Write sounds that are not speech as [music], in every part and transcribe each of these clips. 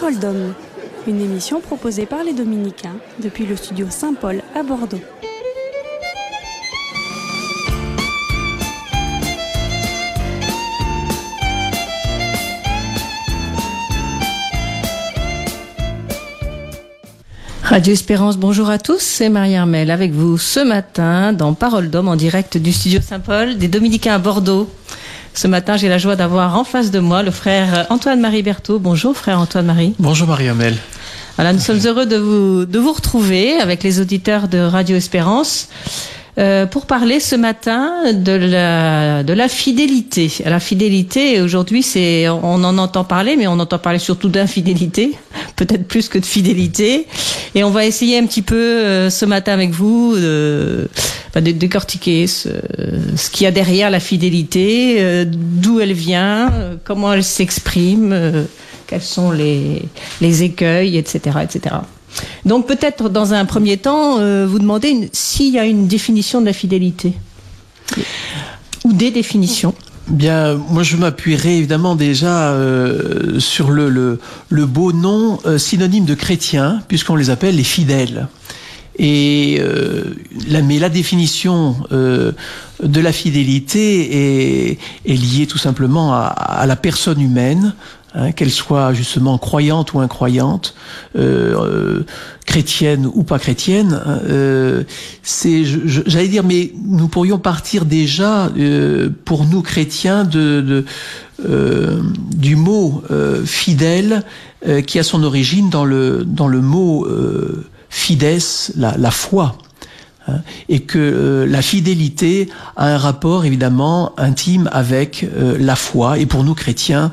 Parole d'homme, une émission proposée par les Dominicains depuis le studio Saint-Paul à Bordeaux. Radio Espérance, bonjour à tous, c'est Marie-Armelle avec vous ce matin dans Parole d'homme en direct du studio Saint-Paul des Dominicains à Bordeaux. Ce matin, j'ai la joie d'avoir en face de moi le frère Antoine-Marie Berthaud. Bonjour frère Antoine-Marie. Bonjour Marie-Amel. Voilà, nous sommes heureux de vous, de vous retrouver avec les auditeurs de Radio Espérance. Euh, pour parler ce matin de la, de la fidélité. La fidélité, aujourd'hui, c'est, on en entend parler, mais on entend parler surtout d'infidélité, [laughs] peut-être plus que de fidélité. Et on va essayer un petit peu euh, ce matin avec vous de, de décortiquer ce, ce qu'il y a derrière la fidélité, euh, d'où elle vient, euh, comment elle s'exprime, euh, quels sont les, les écueils, etc., etc. Donc peut-être dans un premier temps, euh, vous demandez s'il y a une définition de la fidélité ou des définitions. Bien, moi je m'appuierai évidemment déjà euh, sur le, le, beau nom euh, synonyme de chrétien, puisqu'on les appelle les fidèles. Et mais la définition de la fidélité est, liée tout simplement à la personne humaine, hein, qu'elle soit justement croyante ou incroyante, euh, chrétienne ou pas chrétienne. Euh, c'est, j'allais dire, mais nous pourrions partir déjà euh, pour nous chrétiens de, de du mot fidèle qui a son origine dans le dans le mot fides, la, la foi. Hein, et que euh, la fidélité a un rapport évidemment intime avec euh, la foi. Et pour nous chrétiens,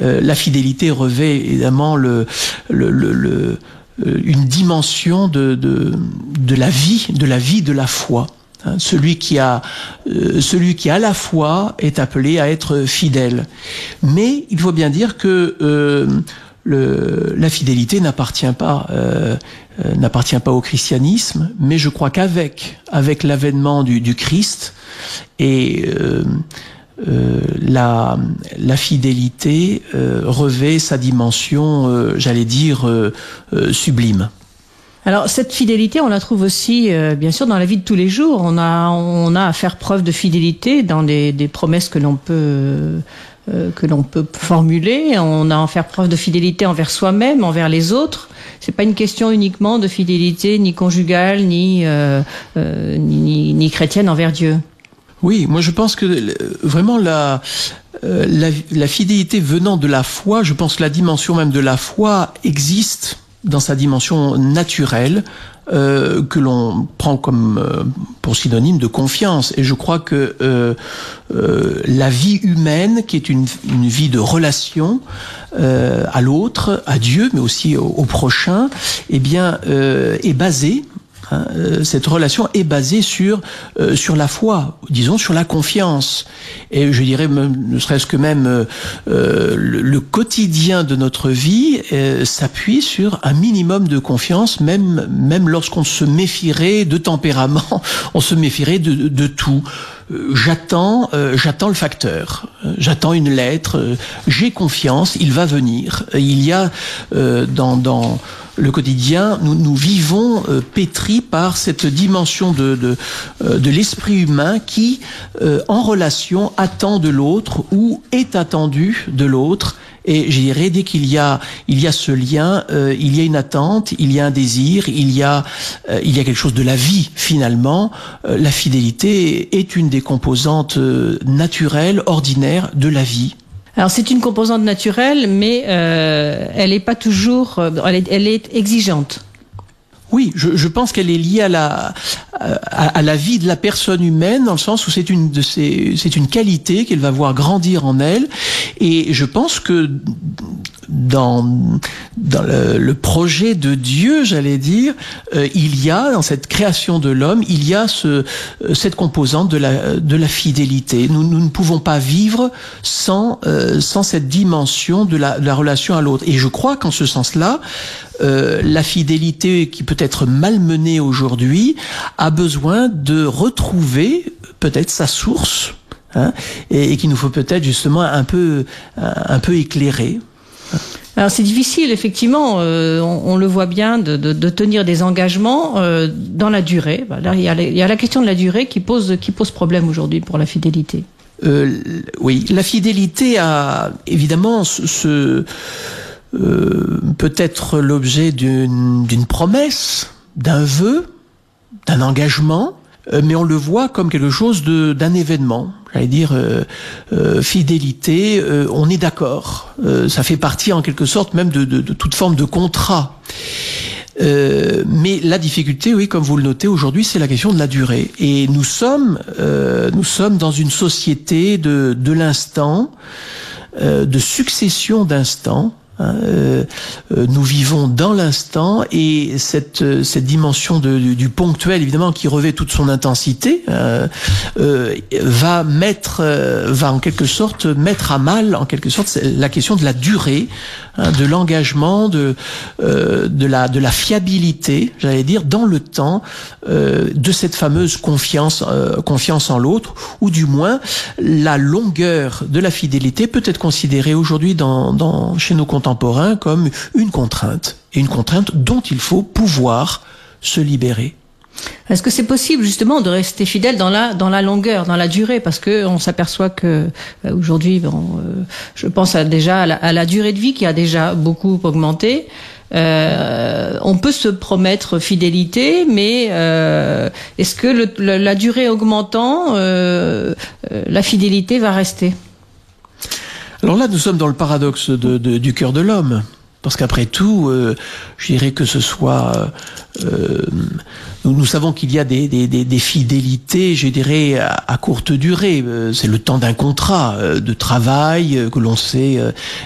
euh, la fidélité revêt évidemment le, le, le, le une dimension de, de, de, la vie, de la vie de la foi. Hein, celui qui a celui qui a la foi est appelé à être fidèle. Mais il faut bien dire que le, la fidélité n'appartient pas euh, euh, n'appartient pas au christianisme, mais je crois qu'avec avec l'avènement du, du, Christ et euh, la, la fidélité revêt sa dimension, j'allais dire, sublime. Alors cette fidélité, on la trouve aussi, euh, bien sûr, dans la vie de tous les jours. On a, à faire preuve de fidélité dans des, promesses que l'on peut, euh, que l'on peut formuler. On a à faire preuve de fidélité envers soi-même, envers les autres. C'est pas une question uniquement de fidélité ni conjugale euh, ni, ni chrétienne envers Dieu. Oui, moi je pense que vraiment la, la, fidélité venant de la foi, je pense que la dimension même de la foi existe dans sa dimension naturelle euh, que l'on prend comme euh, pour synonyme de confiance. Et je crois que euh, la vie humaine, qui est une, vie de relation à l'autre, à Dieu, mais aussi au, au prochain, eh bien, est basée cette relation est basée sur euh, sur la foi, disons sur la confiance. Et je dirais ne serait-ce que même euh, le, le, quotidien de notre vie euh, s'appuie sur un minimum de confiance, même même lorsqu'on se méfierait de tempérament, [laughs] on se méfierait de, de tout. J'attends euh, j'attends le facteur. J'attends une lettre. Euh, j'ai confiance. Il va venir. Il y a euh, dans dans le quotidien, nous, vivons euh, pétris par cette dimension de, de, euh, l'esprit humain qui, euh, en relation, attend de l'autre ou est attendu de l'autre. Et je dirais, dès qu'il y a, il y a ce lien, euh, il y a une attente, il y a un désir, il y a, il y a quelque chose de la vie finalement. La fidélité est une des composantes naturelles, ordinaires de la vie. Alors c'est une composante naturelle, mais euh, elle n'est pas toujours, elle est, elle est exigeante. Oui, je, je pense qu'elle est liée à la, à, à, la vie de la personne humaine, dans le sens où c'est une de c'est une qualité qu'elle va voir grandir en elle, et je pense que dans dans le, le projet de Dieu, j'allais dire, euh, il y a dans cette création de l'homme, il y a ce cette composante de la de la fidélité. Nous, nous ne pouvons pas vivre sans euh, sans cette dimension de la, de la relation à l'autre. Et je crois qu'en ce sens-là, euh, la fidélité qui peut être malmenée aujourd'hui a besoin de retrouver peut-être sa source hein, et, et qu'il nous faut peut-être justement un peu un peu éclairer. Alors c'est difficile, effectivement, euh, on, le voit bien, de, tenir des engagements euh, dans la durée. Là, il y, a, la question de la durée qui pose, problème aujourd'hui pour la fidélité. Euh, oui, la fidélité a évidemment peut être l'objet d'une promesse, d'un vœu, d'un engagement, mais on le voit comme quelque chose d'un événement j'allais dire euh, euh, fidélité, euh, on est d'accord. ça fait partie en quelque sorte même de, de, de toute forme de contrat. mais la difficulté, oui, comme vous le notez aujourd'hui, c'est la question de la durée. Et nous sommes, nous sommes dans une société de, de l'instant, de succession d'instants. Hein, euh, euh, nous vivons dans l'instant et cette, euh, cette dimension de, du, ponctuel, évidemment, qui revêt toute son intensité, va mettre, va en quelque sorte mettre à mal, en quelque sorte, la question de la durée, hein, de l'engagement, de, de, la, de la fiabilité, j'allais dire, dans le temps, de cette fameuse confiance, confiance en l'autre, ou du moins la longueur de la fidélité peut être considérée aujourd'hui dans, dans, chez nos contemporains comme une contrainte, et une contrainte dont il faut pouvoir se libérer. Est-ce que c'est possible justement de rester fidèle dans la longueur, dans la durée, parce que on s'aperçoit que euh, aujourd'hui, euh, je pense déjà à la, durée de vie qui a déjà beaucoup augmenté. Euh, on peut se promettre fidélité, mais est-ce que la durée augmentant, la fidélité va rester? Alors là, nous sommes dans le paradoxe du cœur de l'homme. Parce qu'après tout, euh, je dirais que ce soit... Euh, nous, nous, savons qu'il y a des, des, des, fidélités, je dirais, à, courte durée. Euh, c'est le temps d'un contrat euh, de travail que l'on sait,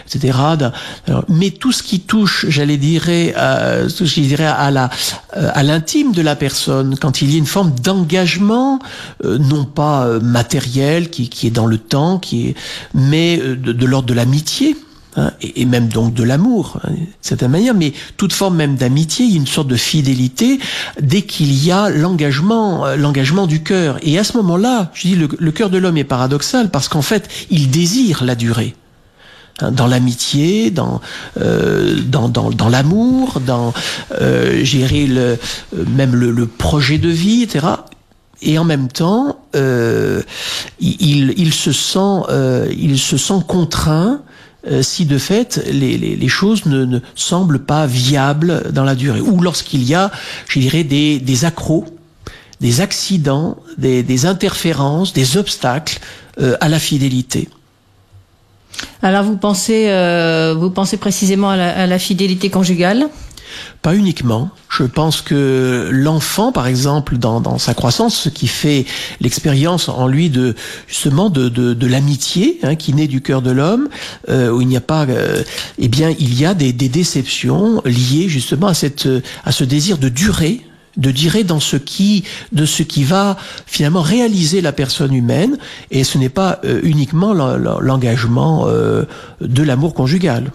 etc. mais tout ce qui touche, j'allais dire, à, je dirais à la à l'intime de la personne, quand il y a une forme d'engagement, non pas matériel, qui, qui est dans le temps, qui est, mais de, de l'ordre de l'amitié Hein, et, même donc de l'amour, hein, de certaine manière, mais toute forme même d'amitié, une sorte de fidélité dès qu'il y a l'engagement, euh, l'engagement du cœur. Et à ce moment-là, je dis, le, cœur de l'homme est paradoxal parce qu'en fait, il désire la durée hein, dans l'amitié, dans, euh, dans, dans, dans l'amour, dans euh, gérer le, euh, même le, le, projet de vie, etc. Et en même temps, euh, il, il, se sent, euh, il se sent contraint euh, si de fait les, les, les choses ne, ne, semblent pas viables dans la durée, ou lorsqu'il y a, je dirais, des, des accros, des accidents, des, des interférences, des obstacles euh, à la fidélité. Alors vous pensez, euh, vous pensez précisément à la, à la fidélité conjugale? Pas uniquement. Je pense que l'enfant, par exemple, dans, dans, sa croissance, ce qui fait l'expérience en lui de justement de, de, de l'amitié hein, qui naît du cœur de l'homme, euh, où il n'y a pas, euh, eh bien, il y a des, des déceptions liées justement à cette à ce désir de durer de durer dans ce qui de ce qui va finalement réaliser la personne humaine et ce n'est pas euh, uniquement l'engagement euh, de l'amour conjugal.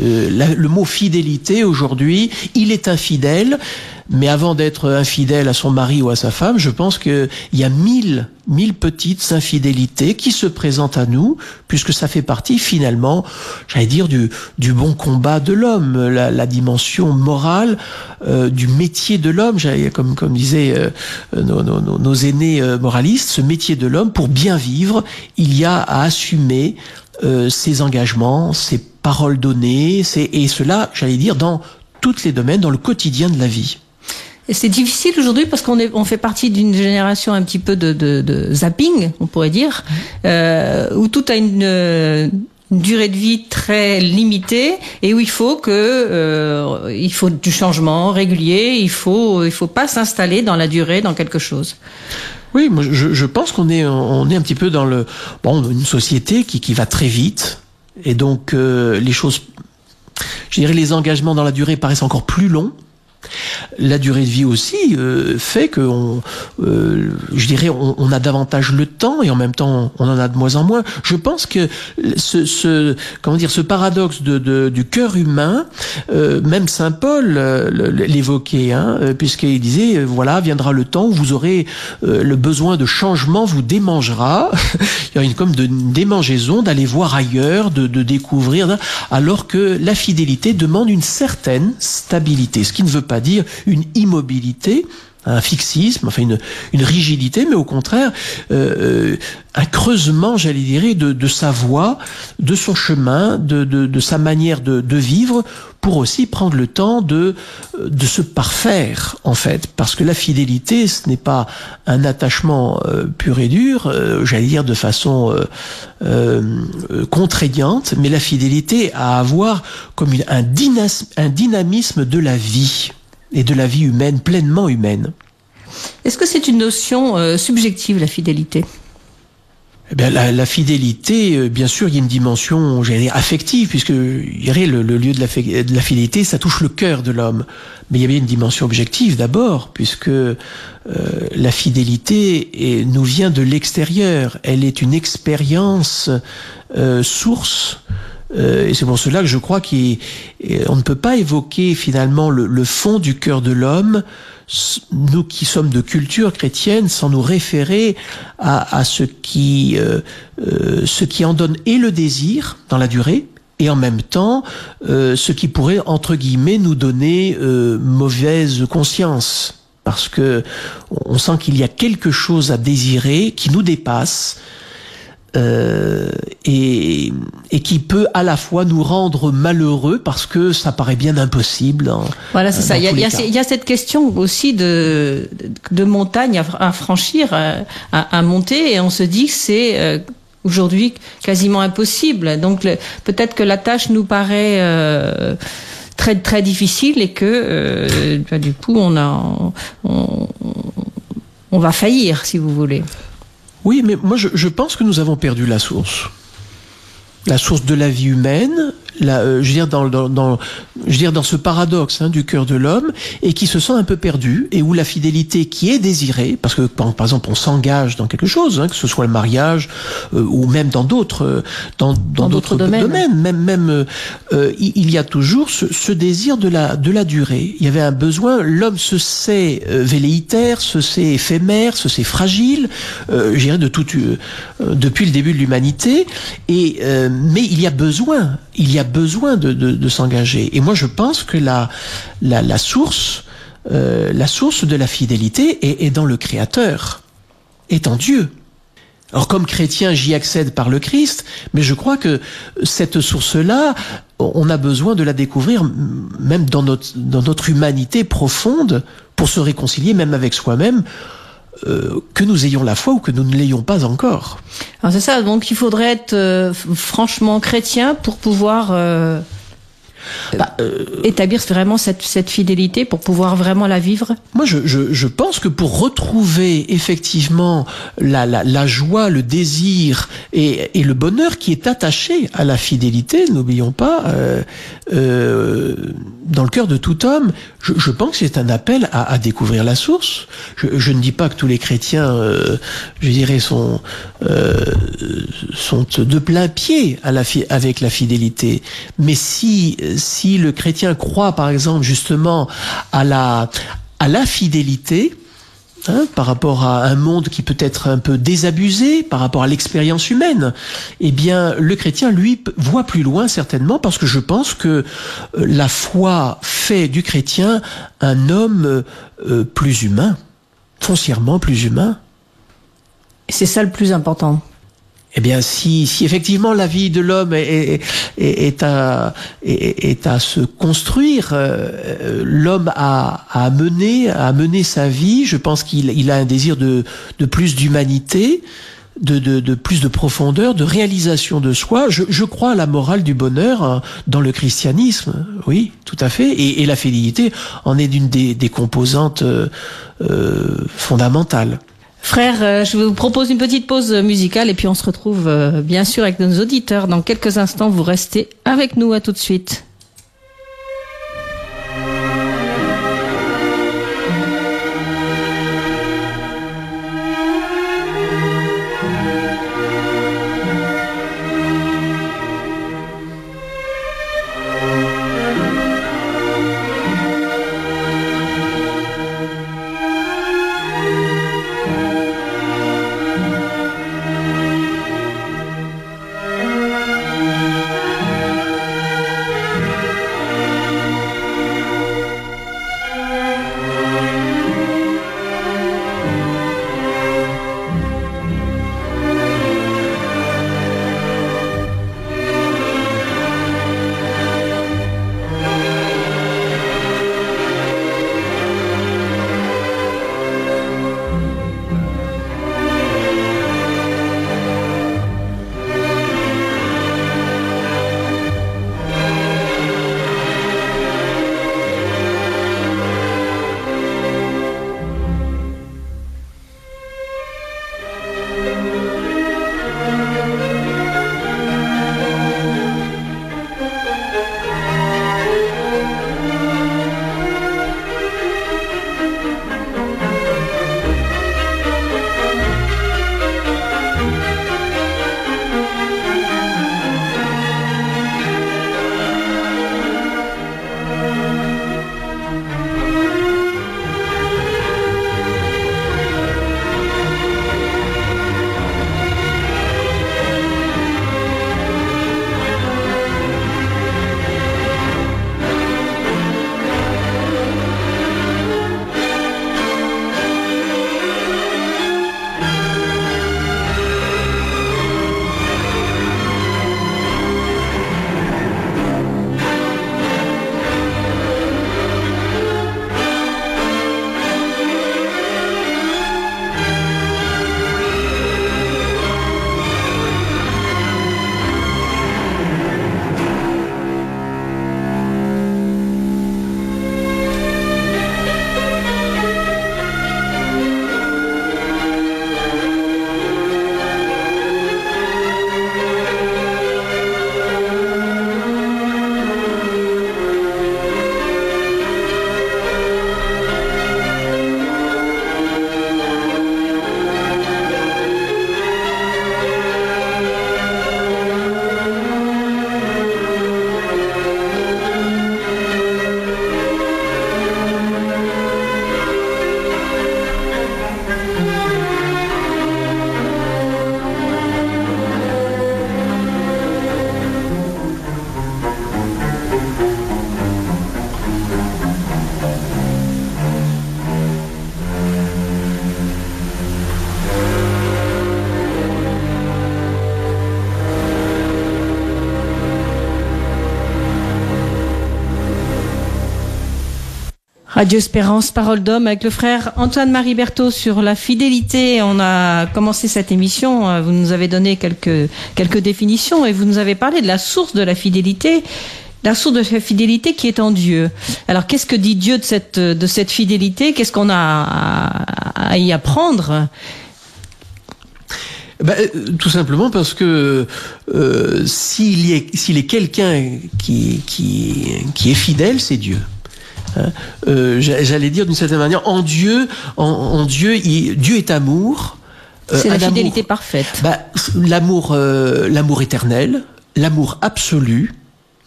Euh, le mot fidélité aujourd'hui, il est infidèle, mais avant d'être infidèle à son mari ou à sa femme, je pense qu'il y a mille, mille petites infidélités qui se présentent à nous, puisque ça fait partie finalement, j'allais dire, du, du bon combat de l'homme, la, la, dimension morale euh, du métier de l'homme, comme, comme disaient euh, nos, nos, nos, aînés euh, moralistes, ce métier de l'homme, pour bien vivre, il y a à assumer euh, ses engagements, ses paroles données, et cela, j'allais dire, dans tous les domaines, dans le quotidien de la vie. C'est difficile aujourd'hui parce qu'on est, on fait partie d'une génération un petit peu de, de, de zapping, on pourrait dire, euh, où tout a une, une, durée de vie très limitée et où il faut que euh, il faut du changement régulier, il faut il faut pas s'installer dans la durée dans quelque chose. Oui, moi je, je pense qu'on est on est un petit peu dans le bon une société qui qui va très vite et donc euh, les choses je dirais les engagements dans la durée paraissent encore plus longs la durée de vie aussi euh, fait que, on, euh, je dirais, on, on, a davantage le temps et en même temps, on en a de moins en moins. Je pense que ce, ce comment dire, ce paradoxe de, de du cœur humain, euh, même Saint Paul l'évoquait, hein, puisqu'il disait, voilà, viendra le temps où vous aurez le besoin de changement, vous démangera. [laughs] Il y a une comme de démangeaison d'aller voir ailleurs, de, de découvrir, alors que la fidélité demande une certaine stabilité, ce qui ne veut pas dire une immobilité, un fixisme, enfin une, une rigidité, mais au contraire euh, un creusement, j'allais dire, de, de, sa voie, de son chemin, de, de, de sa manière de, vivre, pour aussi prendre le temps de, de se parfaire, en fait. Parce que la fidélité, ce n'est pas un attachement euh, pur et dur, euh, j'allais dire de façon euh, euh, contraignante, mais la fidélité à avoir comme une, un, un dynamisme de la vie et de la vie humaine, pleinement humaine. Est-ce que c'est une notion euh, subjective, la fidélité? Eh bien, la, la, fidélité, euh, bien sûr, il y a une dimension dire, affective, puisque le, le lieu de la, de la, fidélité, ça touche le cœur de l'homme. Mais il y a bien une dimension objective d'abord, puisque euh, la fidélité est, nous vient de l'extérieur. Elle est une expérience euh, source et c'est pour cela que je crois qu'on ne peut pas évoquer finalement le, le fond du cœur de l'homme, nous qui sommes de culture chrétienne, sans nous référer à, à ce qui euh, euh, ce qui en donne et le désir dans la durée, et en même temps euh, ce qui pourrait entre guillemets nous donner euh, mauvaise conscience. Parce que on sent qu'il y a quelque chose à désirer qui nous dépasse euh, et, et, qui peut à la fois nous rendre malheureux parce que ça paraît bien impossible. En, voilà, c'est ça. Il y, a, il, y a, il y, a, cette question aussi de, de montagne à, à franchir, à, à, monter, et on se dit que c'est euh, aujourd'hui quasiment impossible. Donc peut-être que la tâche nous paraît euh, très très difficile et que euh, bah, du coup on a on, on va faillir, si vous voulez. Oui, mais moi je, pense que nous avons perdu la source. La source de la vie humaine, la, euh, je veux dire dans, dans, dans, je veux dire dans ce paradoxe hein, du cœur de l'homme et qui se sent un peu perdu et où la fidélité qui est désirée, parce que par, par exemple on s'engage dans quelque chose, hein, que ce soit le mariage euh, ou même dans d'autres euh, dans, d'autres domaines. domaines, même même euh, il y a toujours ce, ce, désir de la de la durée. Il y avait un besoin, l'homme se sait velléitaire, se sait éphémère, se sait fragile, je dirais de tout depuis le début de l'humanité et mais il y a besoin, il y a besoin de, s'engager. Et moi, je pense que la, source, euh, la source de la fidélité est, est dans le Créateur, est en Dieu. Alors comme chrétien, j'y accède par le Christ, mais je crois que cette source-là, on a besoin de la découvrir même dans notre humanité profonde pour se réconcilier même avec soi-même, euh, que nous ayons la foi ou que nous ne l'ayons pas encore. C'est ça, donc il faudrait être euh, franchement chrétien pour pouvoir euh, bah, euh, établir vraiment cette, cette, fidélité, pour pouvoir vraiment la vivre Moi, je, je, je pense que pour retrouver effectivement la, la, la joie, le désir et, et, le bonheur qui est attaché à la fidélité, n'oublions pas, euh, euh, dans le cœur de tout homme, je, je pense que c'est un appel à, à, découvrir la source. Je, je, ne dis pas que tous les chrétiens, je dirais, sont, sont de plein pied à la avec la fidélité. Mais si, si le chrétien croit, par exemple, justement à la, fidélité, Hein, par rapport à un monde qui peut être un peu désabusé, par rapport à l'expérience humaine, eh bien, le chrétien, lui, voit plus loin certainement, parce que je pense que la foi fait du chrétien un homme euh, plus humain, foncièrement plus humain. C'est ça le plus important. Eh bien, si, si effectivement la vie de l'homme est, est, est, à, est, à se construire, euh, l'homme a, a mené, a sa vie. Je pense qu'il il a un désir de, de plus d'humanité, de, de, de, plus de profondeur, de réalisation de soi. Je, je crois à la morale du bonheur hein, dans le christianisme, oui, tout à fait. Et, et la fidélité en est d'une des, des composantes euh, euh, fondamentales. Frère, euh, je vous propose une petite pause musicale et puis on se retrouve euh, bien sûr avec nos auditeurs dans quelques instants. Vous restez avec nous à tout de suite. Radio Espérance, parole d'homme, avec le frère Antoine-Marie Berthaud sur la fidélité. On a commencé cette émission, euh, vous nous avez donné quelques, quelques définitions et vous nous avez parlé de la source de la fidélité. La source de la fidélité qui est en Dieu. Alors, qu'est-ce que dit Dieu de cette, de cette fidélité? Qu'est-ce qu'on a à, y apprendre? Ben, tout simplement parce que euh, s'il est, est quelqu'un qui, qui, qui est fidèle, c'est Dieu. Hein, euh, J'allais dire d'une certaine manière, en Dieu, en, en Dieu, il, Dieu est amour. Euh, c'est la fidélité parfaite. Bah, l'amour, euh, l'amour éternel, l'amour absolu.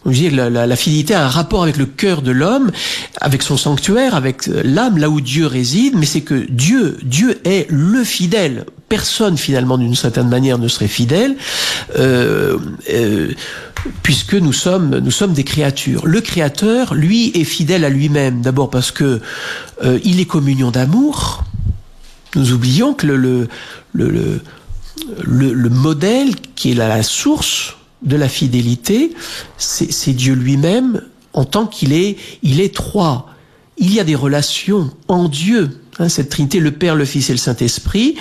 La, la, la, fidélité a un rapport avec le cœur de l'homme, avec son sanctuaire, avec l'âme, là où Dieu réside, mais c'est que Dieu, Dieu est le fidèle. Personne finalement d'une certaine manière ne serait fidèle. Euh, euh, puisque nous sommes, nous sommes des créatures. Le Créateur, lui, est fidèle à lui-même. D'abord parce que euh, il est communion d'amour. Nous oublions que le, le, le, le, le modèle qui est la, la source de la fidélité, c'est Dieu lui-même en tant qu'il est, il est trois. Il y a des relations en Dieu. Hein, cette Trinité, le Père, le Fils et le Saint-Esprit,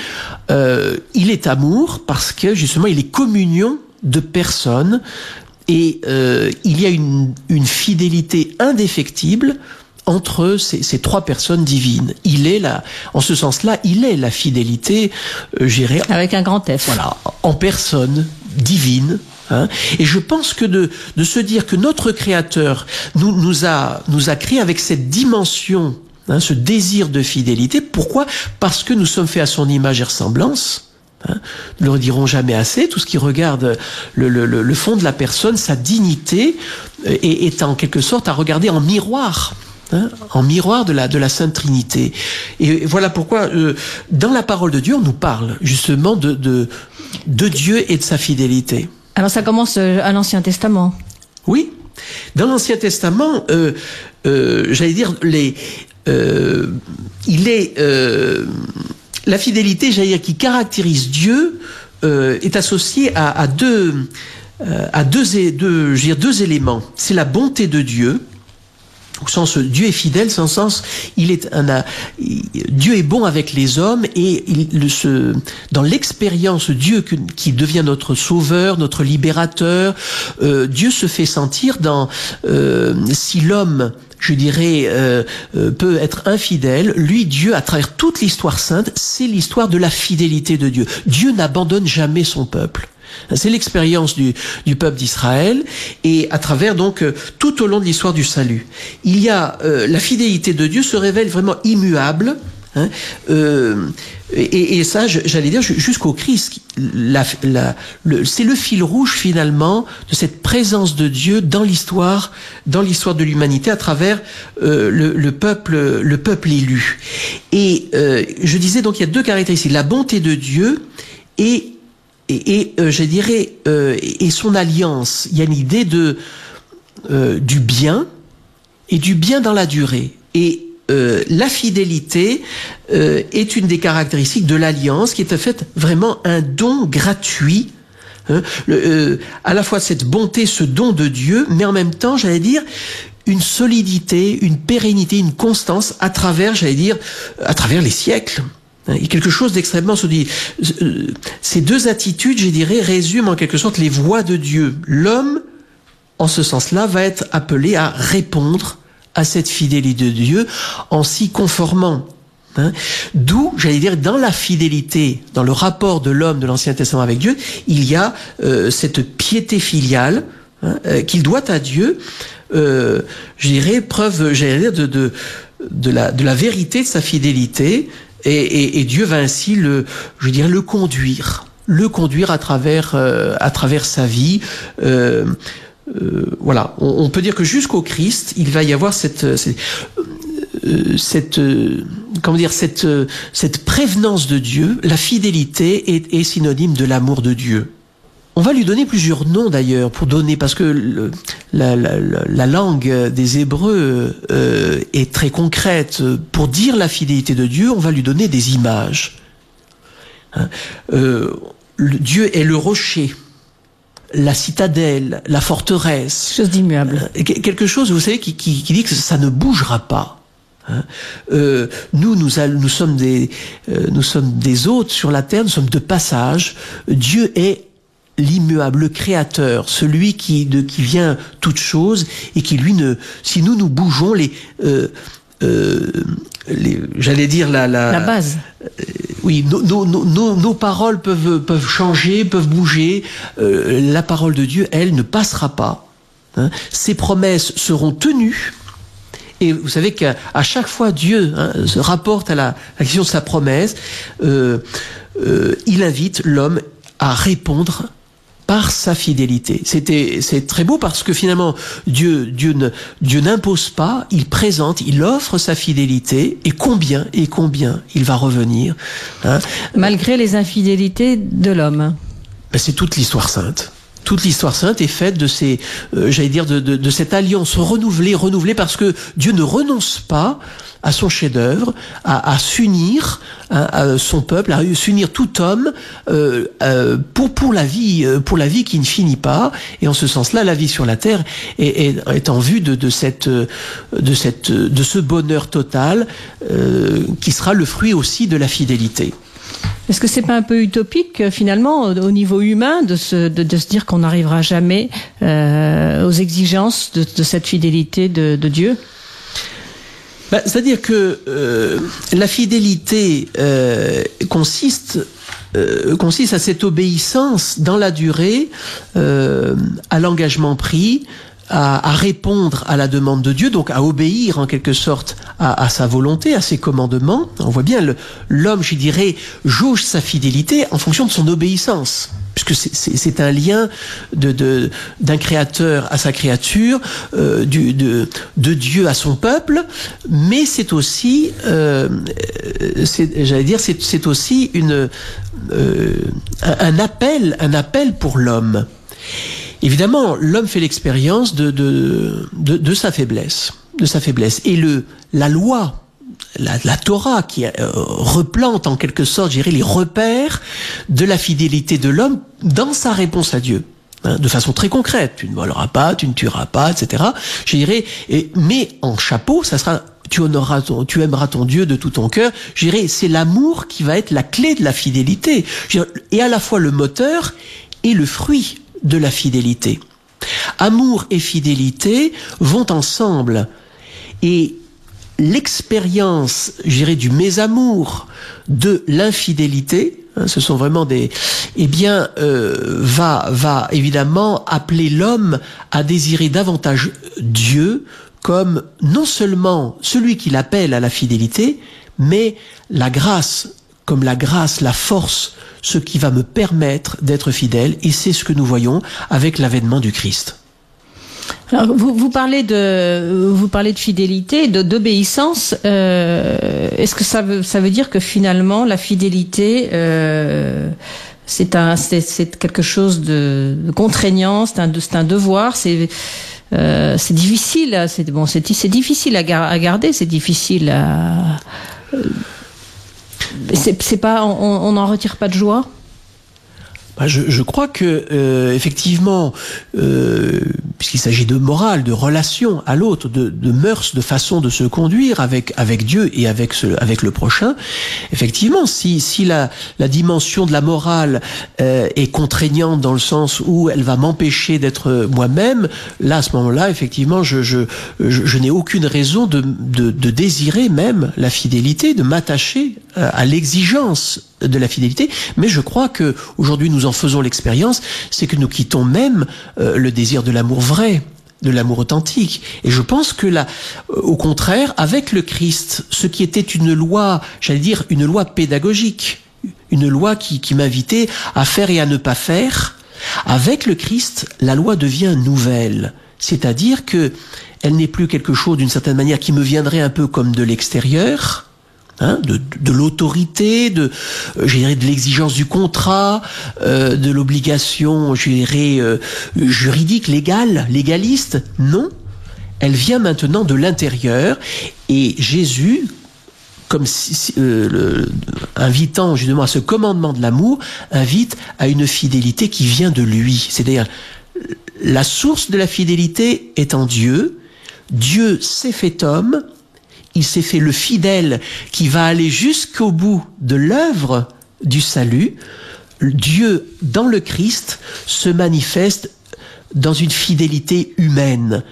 euh, il est amour parce que justement il est communion de personnes et euh, il y a une, une fidélité indéfectible entre ces, ces, trois personnes divines. Il est là, en ce sens-là, il est la fidélité, euh. Avec un grand F. Voilà, en personne divine. Hein. Et je pense que de, de se dire que notre Créateur nous, nous, a, nous a créé avec cette dimension, hein, ce désir de fidélité. Pourquoi? Parce que nous sommes faits à son image et ressemblance. Hein, ne le redirons jamais assez. Tout ce qui regarde le, le, le fond de la personne, sa dignité, est, est, en quelque sorte à regarder en miroir. Hein, en miroir de la, de la Sainte Trinité. Et voilà pourquoi, euh, dans la parole de Dieu, on nous parle justement de, de, de Dieu et de sa fidélité. Alors ça commence à l'Ancien Testament. Oui. Dans l'Ancien Testament, euh, euh, j'allais dire, les, il est la fidélité, j'allais dire, qui caractérise Dieu, euh, est associée à, à deux, euh, à deux, deux, dire, deux éléments. C'est la bonté de Dieu, au sens Dieu est fidèle, sans sens il est un, Dieu est bon avec les hommes et il, dans l'expérience Dieu qui devient notre sauveur, notre libérateur, euh, Dieu se fait sentir dans euh, si l'homme je dirais, euh, euh, peut être infidèle, lui, Dieu, à travers toute l'histoire sainte, c'est l'histoire de la fidélité de Dieu. Dieu n'abandonne jamais son peuple. C'est l'expérience du, du, peuple d'Israël et à travers donc euh, tout au long de l'histoire du salut. Il y a euh, la fidélité de Dieu se révèle vraiment immuable. Hein, euh, et, et, ça, j'allais dire jusqu'au Christ, la, la, c'est le fil rouge finalement de cette présence de Dieu dans l'histoire, dans l'histoire de l'humanité à travers euh, le, le, peuple, le peuple élu. Et euh, je disais donc il y a deux caractéristiques la bonté de Dieu et et, et euh, je dirais euh, et son alliance. Il y a une idée de du bien et du bien dans la durée. Et euh, la fidélité euh, est une des caractéristiques de l'alliance qui est en fait vraiment un don gratuit. Hein, euh, à la fois cette bonté, ce don de Dieu, mais en même temps, j'allais dire, une solidité, une pérennité, une constance à travers, j'allais dire, à travers les siècles. Hein, a quelque chose d'extrêmement solide. Ces deux attitudes, je dirais, résument en quelque sorte les voies de Dieu. L'homme, en ce sens-là, va être appelé à répondre à cette fidélité de Dieu en s'y conformant. Hein D'où, j'allais dire, dans la fidélité, dans le rapport de l'homme de l'Ancien Testament avec Dieu, il y a euh, cette piété filiale hein, euh, qu'il doit à Dieu, euh, je dirais, preuve, j'allais dire, de, de, de, la, de la vérité de sa fidélité, et, et, et Dieu va ainsi le, je dirais, le conduire, le conduire à travers, euh, à travers sa vie. Euh, euh, voilà, on, peut dire que jusqu'au Christ, il va y avoir cette, cette, cette comment dire, cette, cette prévenance de Dieu. La fidélité est, synonyme de l'amour de Dieu. On va lui donner plusieurs noms d'ailleurs pour donner parce que le, la, la, la, langue des Hébreux euh, est très concrète. Pour dire la fidélité de Dieu, on va lui donner des images. Hein euh, Dieu est le rocher, la citadelle, la forteresse. Chose d'immuable. Euh, quelque chose, vous savez, qui, qui, qui, dit que ça ne bougera pas. Hein. Euh, nous, nous, nous, sommes des, euh, nous sommes des hôtes sur la terre, nous sommes de passage. Dieu est l'immuable, le créateur, celui qui, de, qui vient toute chose et qui lui ne, si nous nous bougeons les, euh, euh j'allais dire la, la, la base. Euh, oui, nos, nos, nos, nos, paroles peuvent, peuvent changer, peuvent bouger. Euh, la parole de Dieu, elle, ne passera pas. Hein. Ses promesses seront tenues. Et vous savez qu'à chaque fois Dieu hein, se rapporte à la, la, question de sa promesse, euh, euh, il invite l'homme à répondre par sa fidélité. C'était c'est très beau parce que finalement Dieu Dieu ne Dieu n'impose pas, il présente, il offre sa fidélité et combien et combien il va revenir hein. malgré les infidélités de l'homme. Ben, c'est toute l'histoire sainte toute l'histoire sainte est faite de ces, euh, j'allais dire, de, cette alliance renouvelée, renouvelée, parce que Dieu ne renonce pas à son chef-d'œuvre, à, à s'unir à, son peuple, à s'unir tout homme euh, euh, pour pour la vie, pour la vie qui ne finit pas. Et en ce sens-là, la vie sur la terre est, est, est en vue de, de cette de cette de ce bonheur total qui sera le fruit aussi de la fidélité. Est-ce que c'est pas un peu utopique finalement au niveau humain de se, dire qu'on n'arrivera jamais euh, aux exigences de, cette fidélité de, Dieu? Bah, C'est-à-dire que euh, la fidélité euh, consiste euh, consiste à cette obéissance dans la durée, euh, à l'engagement pris, à, à, répondre à la demande de Dieu, donc à obéir en quelque sorte à, à sa volonté, à ses commandements. On voit bien l'homme, je dirais, jauge sa fidélité en fonction de son obéissance puisque c'est un lien d'un de, créateur à sa créature, euh, du, de, de Dieu à son peuple, mais c'est aussi, euh, j'allais dire, c'est aussi une euh, un appel, un appel pour l'homme. Évidemment, l'homme fait l'expérience de, de, de, de, sa faiblesse, de sa faiblesse. Et le, la loi, la, la Torah qui euh, replante en quelque sorte, j'irai les repères de la fidélité de l'homme dans sa réponse à Dieu. Hein, de façon très concrète, tu ne voleras pas, tu ne tueras pas, etc. Je dirais, et, mais en chapeau, ça sera tu honoreras ton, tu aimeras ton Dieu de tout ton cœur. Je dirais, c'est l'amour qui va être la clé de la fidélité. Et à la fois le moteur et le fruit de la fidélité. Amour et fidélité vont ensemble. Et l'expérience, j'irais, du mésamour, de l'infidélité, hein, ce sont vraiment des, eh bien, euh, va, va évidemment appeler l'homme à désirer davantage Dieu comme non seulement celui qui l'appelle à la fidélité, mais la grâce, comme la grâce, la force, ce qui va me permettre d'être fidèle, et c'est ce que nous voyons avec l'avènement du Christ. Alors, vous, parlez de vous parlez de fidélité, d'obéissance. Euh, Est-ce que ça veut ça veut dire que finalement la fidélité euh, c'est quelque chose de, contraignant, c'est un un devoir, c'est euh, difficile, c'est bon, c'est difficile à garder, c'est difficile à. C'est pas, on n'en retire pas de joie. Bah, je, je, crois que euh, effectivement, euh, puisqu'il s'agit de morale, de relation à l'autre, de, de, mœurs, de façon de se conduire avec avec Dieu et avec ce, avec le prochain, effectivement, si si la la dimension de la morale euh, est contraignante dans le sens où elle va m'empêcher d'être moi-même, là à ce moment-là, effectivement, je je je, je n'ai aucune raison de, de de désirer même la fidélité, de m'attacher à l'exigence de la fidélité, mais je crois que aujourd'hui nous en faisons l'expérience, c'est que nous quittons même euh, le désir de l'amour vrai de l'amour authentique. Et je pense que là, euh, au contraire, avec le Christ, ce qui était une loi, j'allais dire, une loi pédagogique, une loi qui, qui m'invitait à faire et à ne pas faire, avec le Christ, la loi devient nouvelle. C'est-à-dire que elle n'est plus quelque chose d'une certaine manière qui me viendrait un peu comme de l'extérieur, Hein, de, de l'autorité, de, euh, de l'exigence du contrat, euh, de l'obligation, je dirais, euh, juridique, légale, légaliste. Non, elle vient maintenant de l'intérieur et Jésus, comme si, euh, le, invitant justement à ce commandement de l'amour, invite à une fidélité qui vient de lui. C'est-à-dire la source de la fidélité est en Dieu. Dieu s'est fait homme il s'est fait le fidèle qui va aller jusqu'au bout de l'œuvre du salut. Dieu, dans le Christ, se manifeste dans une fidélité humaine,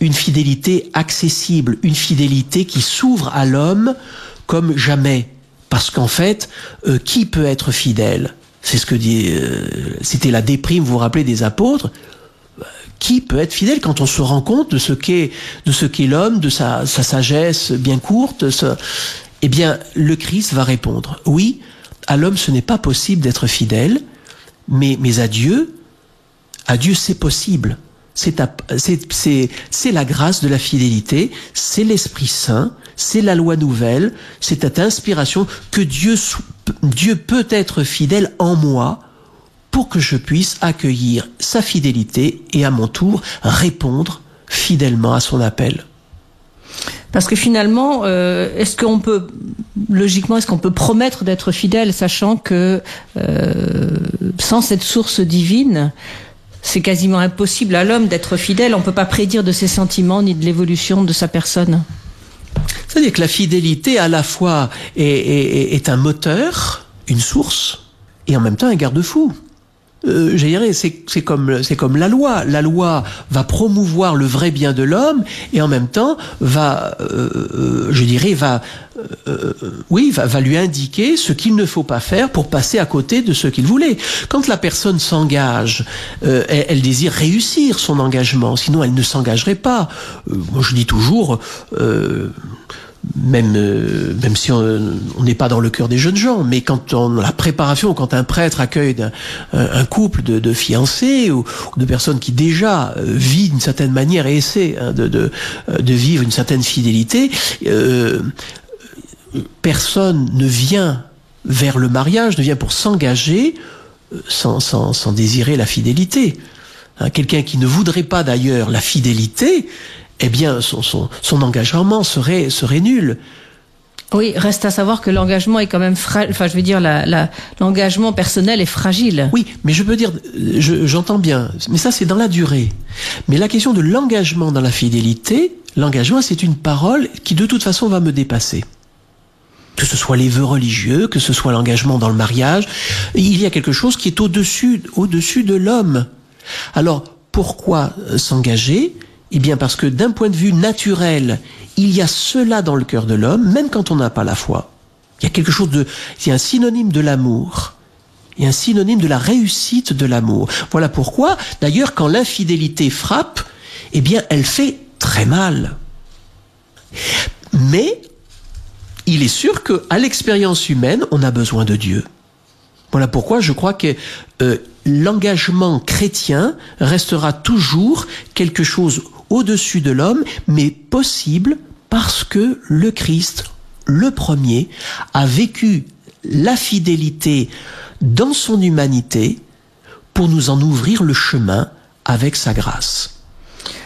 une fidélité accessible, une fidélité qui s'ouvre à l'homme comme jamais. Parce qu'en fait, euh, qui peut être fidèle? C'est ce que euh, c'était la déprime, vous vous rappelez des apôtres qui peut être fidèle quand on se rend compte de ce qu'est de ce qu'est l'homme, de sa, sa, sagesse bien courte. Eh bien, le Christ va répondre oui. À l'homme, ce n'est pas possible d'être fidèle, mais mais à Dieu, à Dieu, c'est possible. C'est c'est la grâce de la fidélité, c'est l'Esprit Saint, c'est la loi nouvelle, c'est cette inspiration que Dieu Dieu peut être fidèle en moi pour que je puisse accueillir sa fidélité et à mon tour répondre fidèlement à son appel. Parce que finalement, euh, est-ce qu'on peut, logiquement, est-ce qu'on peut promettre d'être fidèle, sachant que euh, sans cette source divine, c'est quasiment impossible à l'homme d'être fidèle. On ne peut pas prédire de ses sentiments ni de l'évolution de sa personne. C'est-à-dire que la fidélité, à la fois, est, est, est un moteur, une source, et en même temps un garde-fou euh, je dirais, c'est comme, la loi. La loi va promouvoir le vrai bien de l'homme et en même temps va, euh, euh je dirais, va, euh, oui, va, va, lui indiquer ce qu'il ne faut pas faire pour passer à côté de ce qu'il voulait. Quand la personne s'engage, elle, elle, désire réussir son engagement, sinon elle ne s'engagerait pas. moi, je dis toujours même euh, même si on n'est pas dans le cœur des jeunes gens, mais quand on la préparation, quand un prêtre accueille un, couple de, fiancés ou, de personnes qui déjà euh, vivent d'une certaine manière et essaient hein, de, euh, de, vivre une certaine fidélité, euh, personne ne vient vers le mariage, ne vient pour s'engager sans, sans, sans, désirer la fidélité. Hein, Quelqu'un qui ne voudrait pas d'ailleurs la fidélité, eh bien, son, son, son engagement serait, serait nul. Oui, reste à savoir que l'engagement est quand même fragile. Enfin, je veux dire, l'engagement la, personnel est fragile. Oui, mais je peux dire, j'entends bien, mais ça c'est dans la durée. Mais la question de l'engagement dans la fidélité, l'engagement c'est une parole qui de toute façon va me dépasser. Que ce soit les vœux religieux, que ce soit l'engagement dans le mariage, il y a quelque chose qui est au-dessus, au-dessus de l'homme. Alors, pourquoi s'engager? Eh bien parce que d'un point de vue naturel, il y a cela dans le cœur de l'homme, même quand on n'a pas la foi. Il y a quelque chose de... C'est un synonyme de l'amour. A un synonyme de la réussite de l'amour. Voilà pourquoi, d'ailleurs, quand l'infidélité frappe, eh bien, elle fait très mal. Mais il est sûr qu'à l'expérience humaine, on a besoin de Dieu. Voilà pourquoi je crois que euh, l'engagement chrétien restera toujours quelque chose au-dessus de l'homme, mais possible parce que le Christ, le premier, a vécu la fidélité dans son humanité pour nous en ouvrir le chemin avec sa grâce.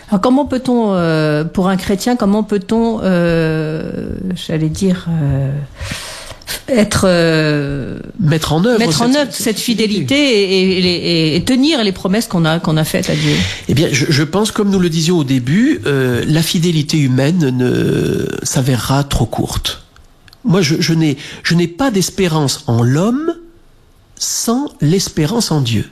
Alors comment peut-on, euh, pour un chrétien, comment peut-on, euh, j'allais dire, euh, être euh, mettre en œuvre mettre en œuvre cette, fidélité et, et, et, tenir les promesses qu'on a qu'on a faites à Dieu. Eh bien, je, je, pense, comme nous le disions au début, euh, la fidélité humaine ne s'avérera trop courte. Moi, je, je n'ai je n'ai pas d'espérance en l'homme sans l'espérance en Dieu.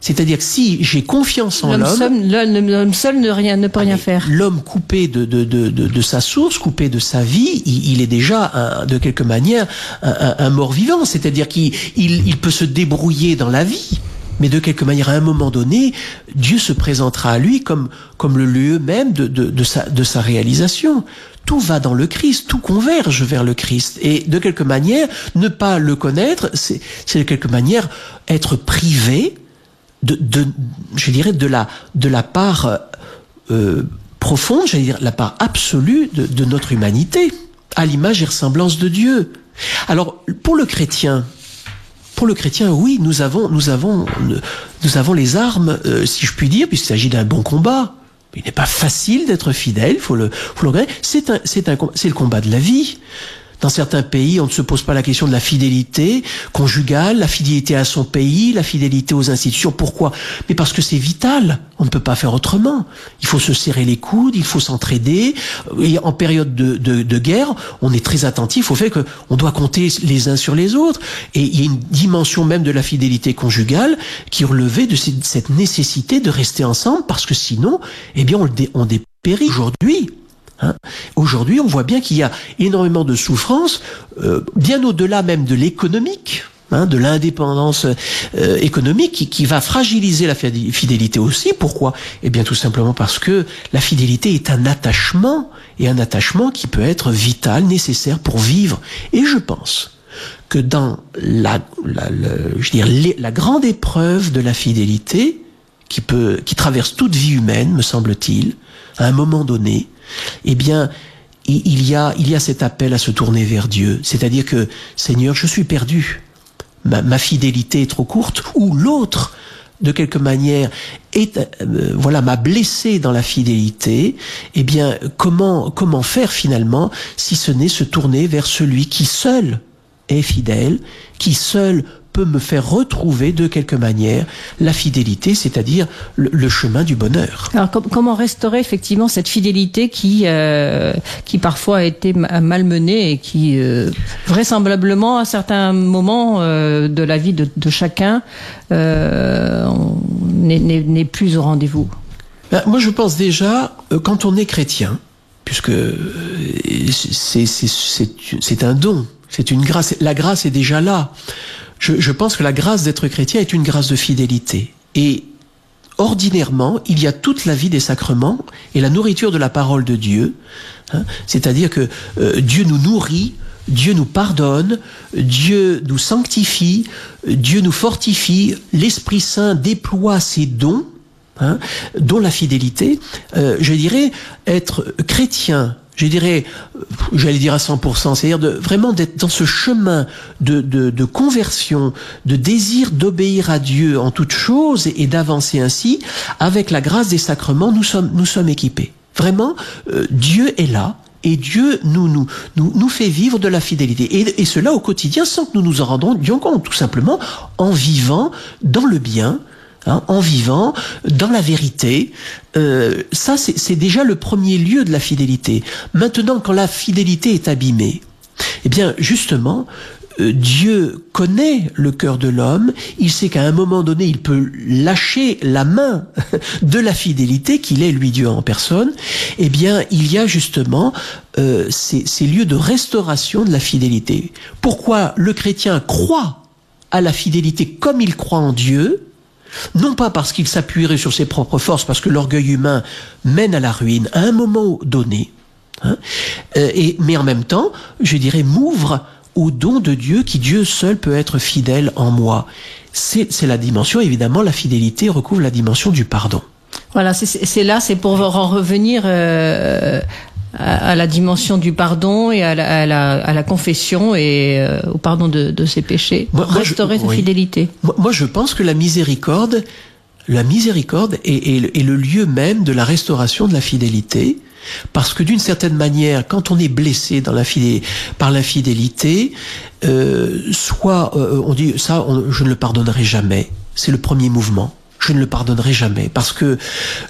C'est-à-dire que si j'ai confiance en l'homme, l'homme seul ne rien ne peut rien faire. L'homme coupé de, de, de, de, sa source, coupé de sa vie, il, il est déjà un, de quelque manière un, un, mort vivant. C'est-à-dire qu'il il, il peut se débrouiller dans la vie, mais de quelque manière à un moment donné, Dieu se présentera à lui comme comme le lieu même de, de, de sa de sa réalisation. Tout va dans le Christ, tout converge vers le Christ. Et de quelque manière, ne pas le connaître, c'est de quelque manière être privé de, de, je dirais, de la, de la part euh, profonde, j'allais dire, la part absolue de, de notre humanité, à l'image et ressemblance de Dieu. Alors, pour le chrétien, pour le chrétien, oui, nous avons, nous avons, nous avons les armes, euh, si je puis dire, puisqu'il s'agit d'un bon combat. Il n'est pas facile d'être fidèle, faut le, faut le C'est un, c'est un, c'est le combat de la vie. Dans certains pays, on ne se pose pas la question de la fidélité conjugale, la fidélité à son pays, la fidélité aux institutions. Pourquoi? Mais parce que c'est vital. On ne peut pas faire autrement. Il faut se serrer les coudes, il faut s'entraider. Et en période de, de, de, guerre, on est très attentif au fait qu'on doit compter les uns sur les autres. Et il y a une dimension même de la fidélité conjugale qui relevait de cette nécessité de rester ensemble parce que sinon, eh bien, on, dé, on dépérit aujourd'hui. Hein Aujourd'hui, on voit bien qu'il y a énormément de souffrances, euh, bien au-delà même de l'économique. Hein, de l'indépendance euh, économique qui, qui, va fragiliser la fidélité aussi. Pourquoi? Eh bien tout simplement parce que la fidélité est un attachement et un attachement qui peut être vital, nécessaire pour vivre. Et je pense que dans la, la, la je dire, la grande épreuve de la fidélité qui peut, qui traverse toute vie humaine, me semble-t-il, à un moment donné, eh bien, il y a, il y a cet appel à se tourner vers Dieu. C'est-à-dire que, Seigneur, je suis perdu. Ma, fidélité est trop courte. Ou l'autre, de quelque manière, est, euh, voilà, m'a blessé dans la fidélité. Eh bien, comment, comment faire finalement si ce n'est se tourner vers celui qui seul est fidèle, qui seul peut me faire retrouver de quelque manière la fidélité, c'est-à-dire le, le, chemin du bonheur. Alors com comment restaurer effectivement cette fidélité qui, euh, qui parfois a été malmenée et qui euh, vraisemblablement à certains moments euh, de la vie de, de chacun n'est plus au rendez-vous? Ben, Moi je pense déjà, quand on est chrétien, puisque c'est un don, c'est une grâce, la grâce est déjà là je, je pense que la grâce d'être chrétien est une grâce de fidélité. Et ordinairement, il y a toute la vie des sacrements et la nourriture de la parole de Dieu. Hein, C'est-à-dire que euh, Dieu nous nourrit, Dieu nous pardonne, Dieu nous sanctifie, Dieu nous fortifie, l'Esprit Saint déploie ses dons, hein, dont la fidélité. Euh, je dirais, être chrétien, je dirais, j'allais dire à 100%, c'est-à-dire de, vraiment d'être dans ce chemin de, de, de conversion, de désir d'obéir à Dieu en toutes choses et, d'avancer ainsi, avec la grâce des sacrements, nous sommes, nous sommes équipés. Vraiment, euh, Dieu est là, et Dieu nous, nous, nous, nous fait vivre de la fidélité. Et, et, cela au quotidien sans que nous nous en rendions compte, tout simplement en vivant dans le bien, hein, en vivant dans la vérité. Euh, ça, c'est déjà le premier lieu de la fidélité. Maintenant, quand la fidélité est abîmée, eh bien, justement, euh, Dieu connaît le cœur de l'homme, il sait qu'à un moment donné, il peut lâcher la main [laughs] de la fidélité, qu'il est lui Dieu en personne, eh bien, il y a justement euh, ces, ces lieux de restauration de la fidélité. Pourquoi le chrétien croit à la fidélité comme il croit en Dieu, non pas parce qu'il s'appuierait sur ses propres forces, parce que l'orgueil humain mène à la ruine à un moment donné, hein, euh, et, mais en même temps, je dirais, m'ouvre au don de Dieu qui Dieu seul peut être fidèle en moi. C'est la dimension, évidemment, la fidélité recouvre la dimension du pardon. Voilà, c'est là, c'est pour en revenir euh, à, à, la dimension du pardon et à la, à la, à la confession et euh, au pardon de, de, ses péchés, moi, restaurer moi, je, sa oui. fidélité. Moi, moi, je pense que la miséricorde, la miséricorde est, est, est, le lieu même de la restauration de la fidélité. Parce que d'une certaine manière, quand on est blessé dans la par l'infidélité, euh, soit euh, on dit ça, on, je ne le pardonnerai jamais. C'est le premier mouvement je ne le pardonnerai jamais. Parce que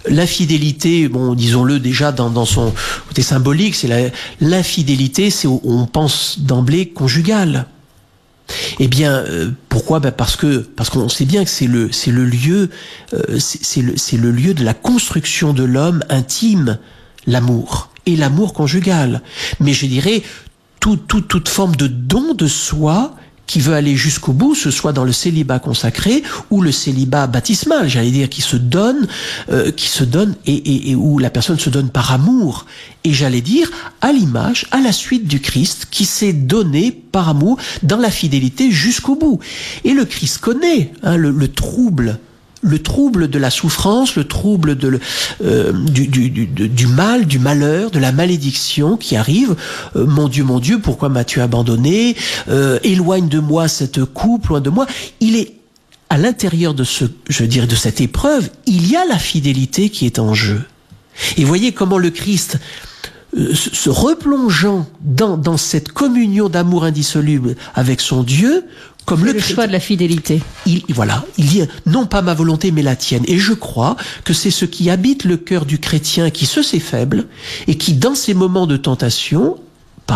l'infidélité, bon, disons-le déjà dans, dans, son côté symbolique, c'est l'infidélité, c'est on pense d'emblée conjugale. Eh bien, euh, pourquoi? Ben Parce que parce qu'on sait bien que c'est le c'est le lieu euh, c'est le c'est le lieu de la construction de l'homme intime, l'amour et l'amour conjugal. Mais je dirais tout, tout, toute forme de don de soi qui veut aller jusqu'au bout, ce soit dans le célibat consacré ou le célibat baptismal, j'allais dire, qui se donne, euh, qui se donne et, et, et, où la personne se donne par amour. Et j'allais dire à l'image, à la suite du Christ, qui s'est donné par amour dans la fidélité jusqu'au bout. Et le Christ connaît hein, le, le trouble le trouble de la souffrance, le trouble euh, du, mal, du malheur, de la malédiction qui arrive. Euh, mon Dieu, mon Dieu, pourquoi m'as-tu abandonné euh, Éloigne de moi cette coupe, loin de moi. Il est à l'intérieur de ce, je dirais, de cette épreuve, il y a la fidélité qui est en jeu. Et voyez comment le Christ se replongeant dans cette communion d'amour indissoluble avec son Dieu, comme le, le choix de la fidélité. Il, voilà, il dit non pas ma volonté mais la tienne. Et je crois que c'est ce qui habite le cœur du chrétien qui se sait faible et qui dans ces moments de tentation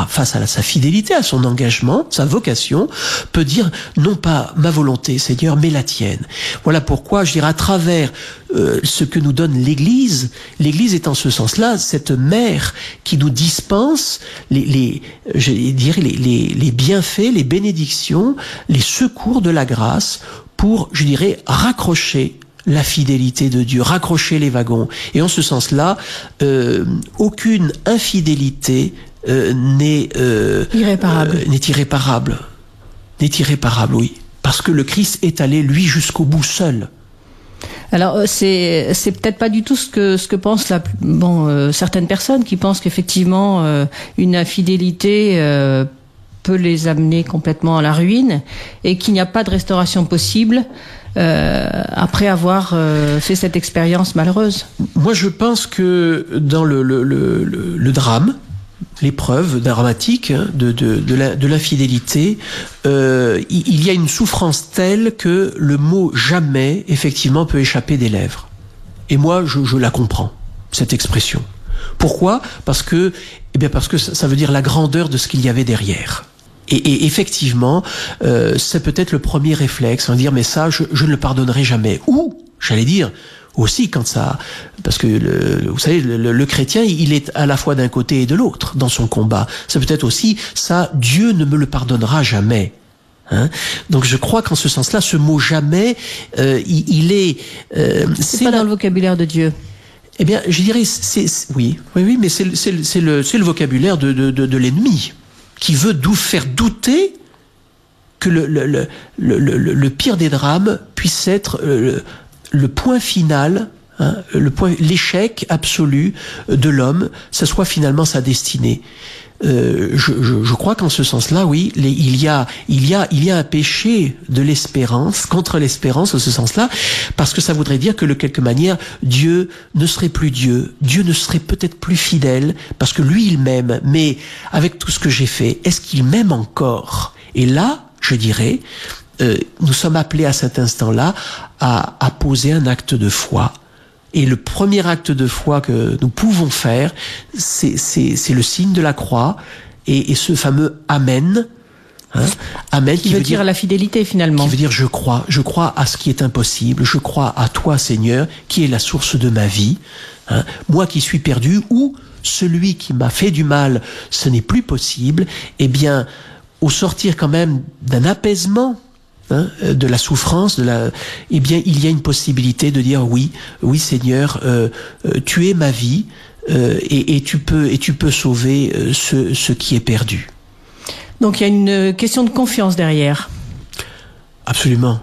face à sa fidélité, à son engagement, sa vocation, peut dire non pas ma volonté, Seigneur, mais la tienne. Voilà pourquoi, je dirais, à travers euh, ce que nous donne l'Église, l'Église est en ce sens-là cette mère qui nous dispense les, je dirais, les, les, bienfaits, les bénédictions, les secours de la grâce pour, je dirais, raccrocher la fidélité de Dieu, raccrocher les wagons. Et en ce sens-là, euh, aucune infidélité n'est euh, irréparable. n'est irréparable. N'est irréparable, oui. Parce que le Christ est allé, lui, jusqu'au bout seul. Alors c'est c'est peut-être pas du tout ce que ce que pensent la bon certaines personnes qui pensent qu'effectivement une infidélité peut les amener complètement à la ruine et qu'il n'y a pas de restauration possible euh, après avoir euh, fait cette expérience malheureuse. Moi, je pense que dans le, le, le, le drame, l'épreuve dramatique de, de, de l'infidélité, euh, il y a une souffrance telle que le mot jamais, effectivement, peut échapper des lèvres. Et moi, je, je la comprends, cette expression. Pourquoi? Parce que, eh bien, parce que ça, veut dire la grandeur de ce qu'il y avait derrière. Et, et effectivement, euh, c'est peut-être le premier réflexe, en dire mais ça, je, je ne le pardonnerai jamais. Ou, j'allais dire, aussi quand ça, parce que le, vous savez, le, le, chrétien, il est à la fois d'un côté et de l'autre dans son combat. C'est peut-être aussi ça, Dieu ne me le pardonnera jamais. Hein Donc je crois qu'en ce sens-là, ce mot jamais, euh, il, il, est. Euh, c'est pas la... dans le vocabulaire de Dieu. Eh bien, je dirais, c'est oui, oui, oui, mais c'est le, le, le vocabulaire de, de, de, de l'ennemi qui veut dou faire douter que le, le, le, le, pire des drames puisse être le, point final, hein, le point, l'échec absolu de l'homme, ce soit finalement sa destinée. Euh, je, je, je, crois qu'en ce sens-là, oui, les, il y a, il y a, il y a un péché de l'espérance contre l'espérance en ce sens-là, parce que ça voudrait dire que de quelque manière, Dieu ne serait plus Dieu, Dieu ne serait peut-être plus fidèle, parce que lui, il m'aime, mais avec tout ce que j'ai fait, est-ce qu'il m'aime encore? Et là, je dirais, euh, nous sommes appelés à cet instant-là à, à poser un acte de foi et le premier acte de foi que nous pouvons faire, c'est le signe de la croix et, et ce fameux Amen. Hein, Amen qui, qui veut, veut dire, dire, la fidélité finalement. Qui veut dire je crois, je crois à ce qui est impossible, je crois à toi Seigneur qui est la source de ma vie. Hein, moi qui suis perdu ou celui qui m'a fait du mal, ce n'est plus possible. Eh bien, au sortir quand même d'un apaisement hein, de la souffrance, de la, eh bien, il y a une possibilité de dire oui, oui Seigneur, euh, euh, tu es ma vie euh, et, et, tu peux et tu peux sauver ce, ce qui est perdu. Donc il y a une question de confiance derrière. Absolument,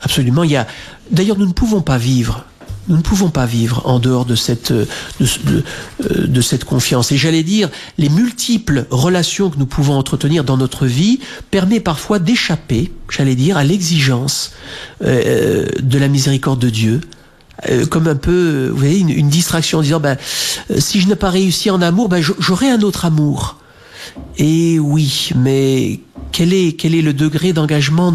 absolument. Il y a. D'ailleurs, nous ne pouvons pas vivre nous ne pouvons pas vivre en dehors de cette, de, de, de cette confiance. Et j'allais dire, les multiples relations que nous pouvons entretenir dans notre vie permet parfois d'échapper, j'allais dire, à l'exigence euh, de la miséricorde de Dieu euh, comme un peu, vous voyez, une, une distraction en disant, ben, si je n'ai pas réussi en amour, ben, j'aurai un autre amour. Et oui, mais quel est, quel est le degré d'engagement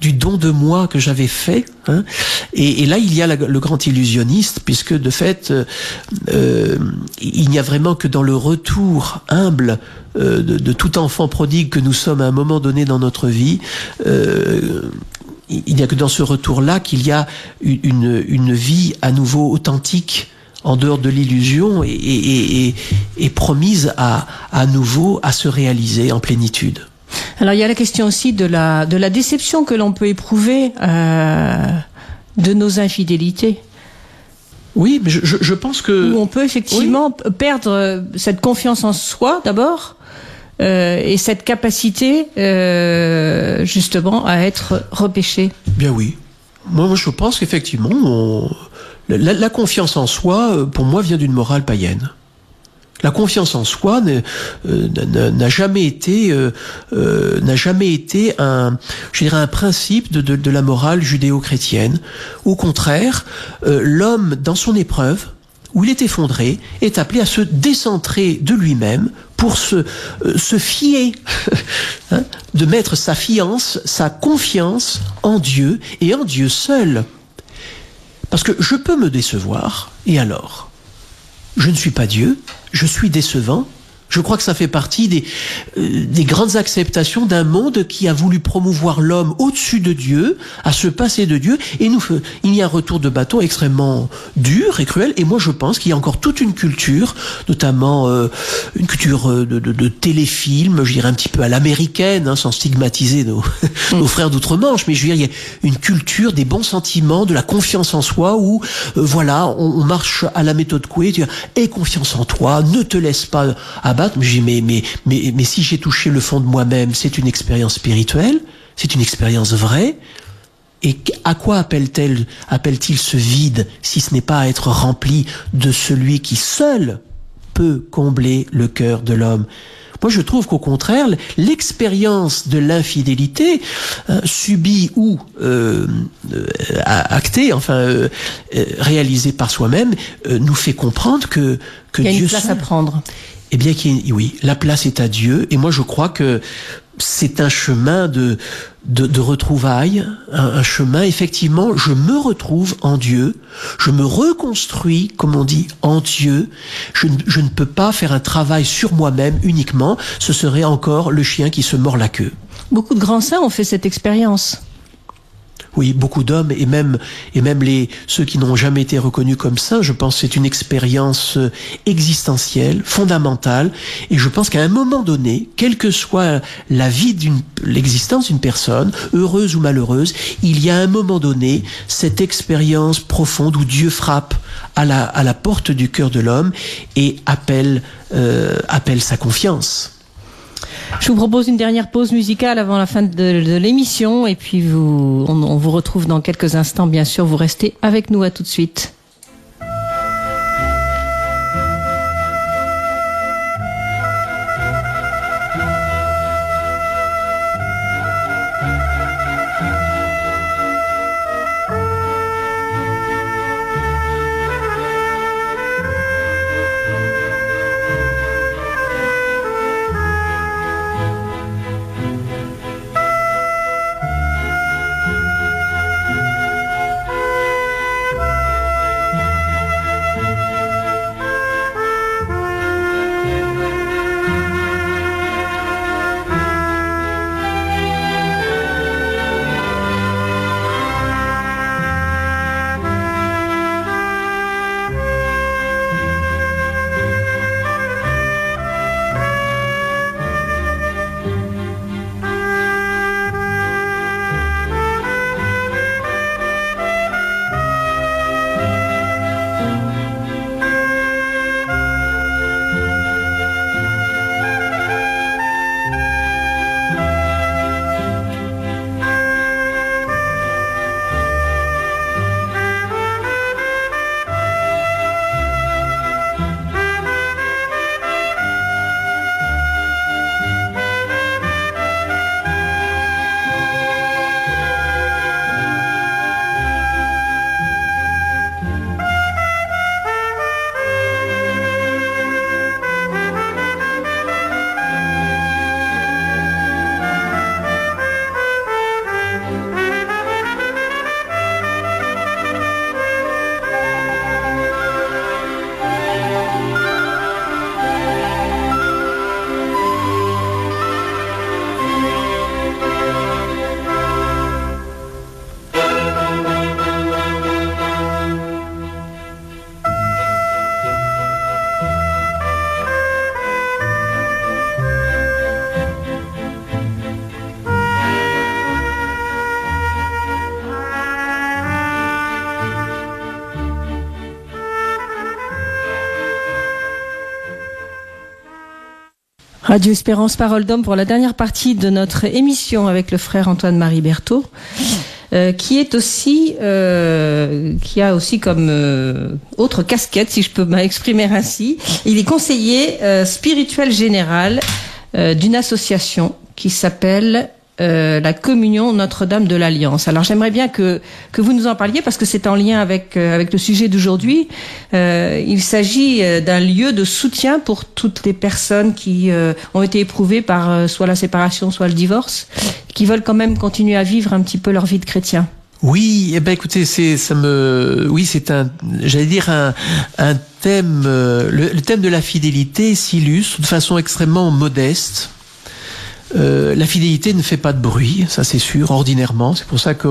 du don de moi que j'avais fait hein et, là, il y a le grand illusionniste, puisque de fait, euh, euh, il n'y a vraiment que dans le retour humble euh, de, tout enfant prodigue que nous sommes à un moment donné dans notre vie, euh, il n'y a que dans ce retour-là qu'il y a une, une vie à nouveau authentique en dehors de l'illusion et, et, promise à, à nouveau à se réaliser en plénitude. Alors il y a la question aussi de la, de la déception que l'on peut éprouver euh, de nos infidélités. Oui, mais je, je, pense que... Où on peut effectivement oui. perdre cette confiance en soi d'abord euh, et cette capacité euh, justement à être repêché. Bien oui. Moi, moi je pense qu'effectivement, on... la, la, confiance en soi, pour moi, vient d'une morale païenne. La confiance en soi euh, n'a jamais été euh, euh, n'a jamais été un je dirais un principe de, la morale judéo-chrétienne. Au contraire, l'homme dans son épreuve où il est effondré, est appelé à se décentrer de lui-même pour se, se fier, [laughs] hein, de mettre sa fiance, sa confiance en Dieu et en Dieu seul. Parce que je peux me décevoir, et alors? Je ne suis pas Dieu, je suis décevant, je crois que ça fait partie des, euh, des grandes acceptations d'un monde qui a voulu promouvoir l'homme au-dessus de Dieu, à se passer de Dieu, et il y a un retour de bâton extrêmement dur et cruel. Et moi, je pense qu'il y a encore toute une culture, notamment euh, une culture euh, de, de, de, téléfilm, je dirais un petit peu à l'américaine, hein, sans stigmatiser [laughs] nos, frères d'outre-Manche, mais je veux dire, il y a une culture des bons sentiments, de la confiance en soi, où voilà, on, marche à la méthode Coué, tu aie confiance en toi, ne te laisse pas abattre je dis, mais, mais, mais, mais si j'ai touché le fond de moi-même, c'est une expérience spirituelle, c'est une expérience vraie. Et à quoi appelle-t-il appelle ce vide si ce n'est pas à être rempli de celui qui seul peut combler le cœur de l'homme? Moi, je trouve qu'au contraire, l'expérience de l'infidélité euh, subie ou euh, euh, actée, enfin euh, réalisée par soi-même, nous fait comprendre que que Il y a Dieu une place seul, à prendre. Eh bien, oui, la place est à Dieu. Et moi, je crois que c'est un chemin de, de, retrouvailles, un, un, chemin, effectivement, je me retrouve en Dieu, je me reconstruis, comme on dit, en Dieu. Je, je ne peux pas faire un travail sur moi-même uniquement, ce serait encore le chien qui se mord la queue. Beaucoup de grands saints ont fait cette expérience. Oui, beaucoup d'hommes et même et même les ceux qui n'ont jamais été reconnus comme saints, je pense que c'est une expérience existentielle, fondamentale et je pense qu'à un moment donné, quelle que soit la vie d'une l'existence d'une personne, heureuse ou malheureuse, il y a un moment donné cette expérience profonde où Dieu frappe à la à la porte du cœur de l'homme et appelle euh, appelle sa confiance. Je vous propose une dernière pause musicale avant la fin de, l'émission et puis vous, on, on vous retrouve dans quelques instants. Bien sûr, vous restez avec nous à tout de suite. Radio Espérance Parole d'Homme pour la dernière partie de notre émission avec le frère Antoine-Marie Berthaud, euh, qui est aussi, euh, qui a aussi comme euh, autre casquette, si je peux m'exprimer ainsi, il est conseiller spirituel général d'une association qui s'appelle euh, la communion Notre-Dame de l'Alliance. Alors j'aimerais bien que que vous nous en parliez parce que c'est en lien avec euh, avec le sujet d'aujourd'hui. Euh, il s'agit euh, d'un lieu de soutien pour toutes les personnes qui ont été éprouvées par soit la séparation, soit le divorce, qui veulent quand même continuer à vivre un petit peu leur vie de chrétien. Oui, eh ben écoutez, c'est ça me, oui, c'est un, j'allais dire un, un thème, le, le thème de la fidélité s'illustre de façon extrêmement modeste euh, la fidélité ne fait pas de bruit, ça c'est sûr, ordinairement. C'est pour ça que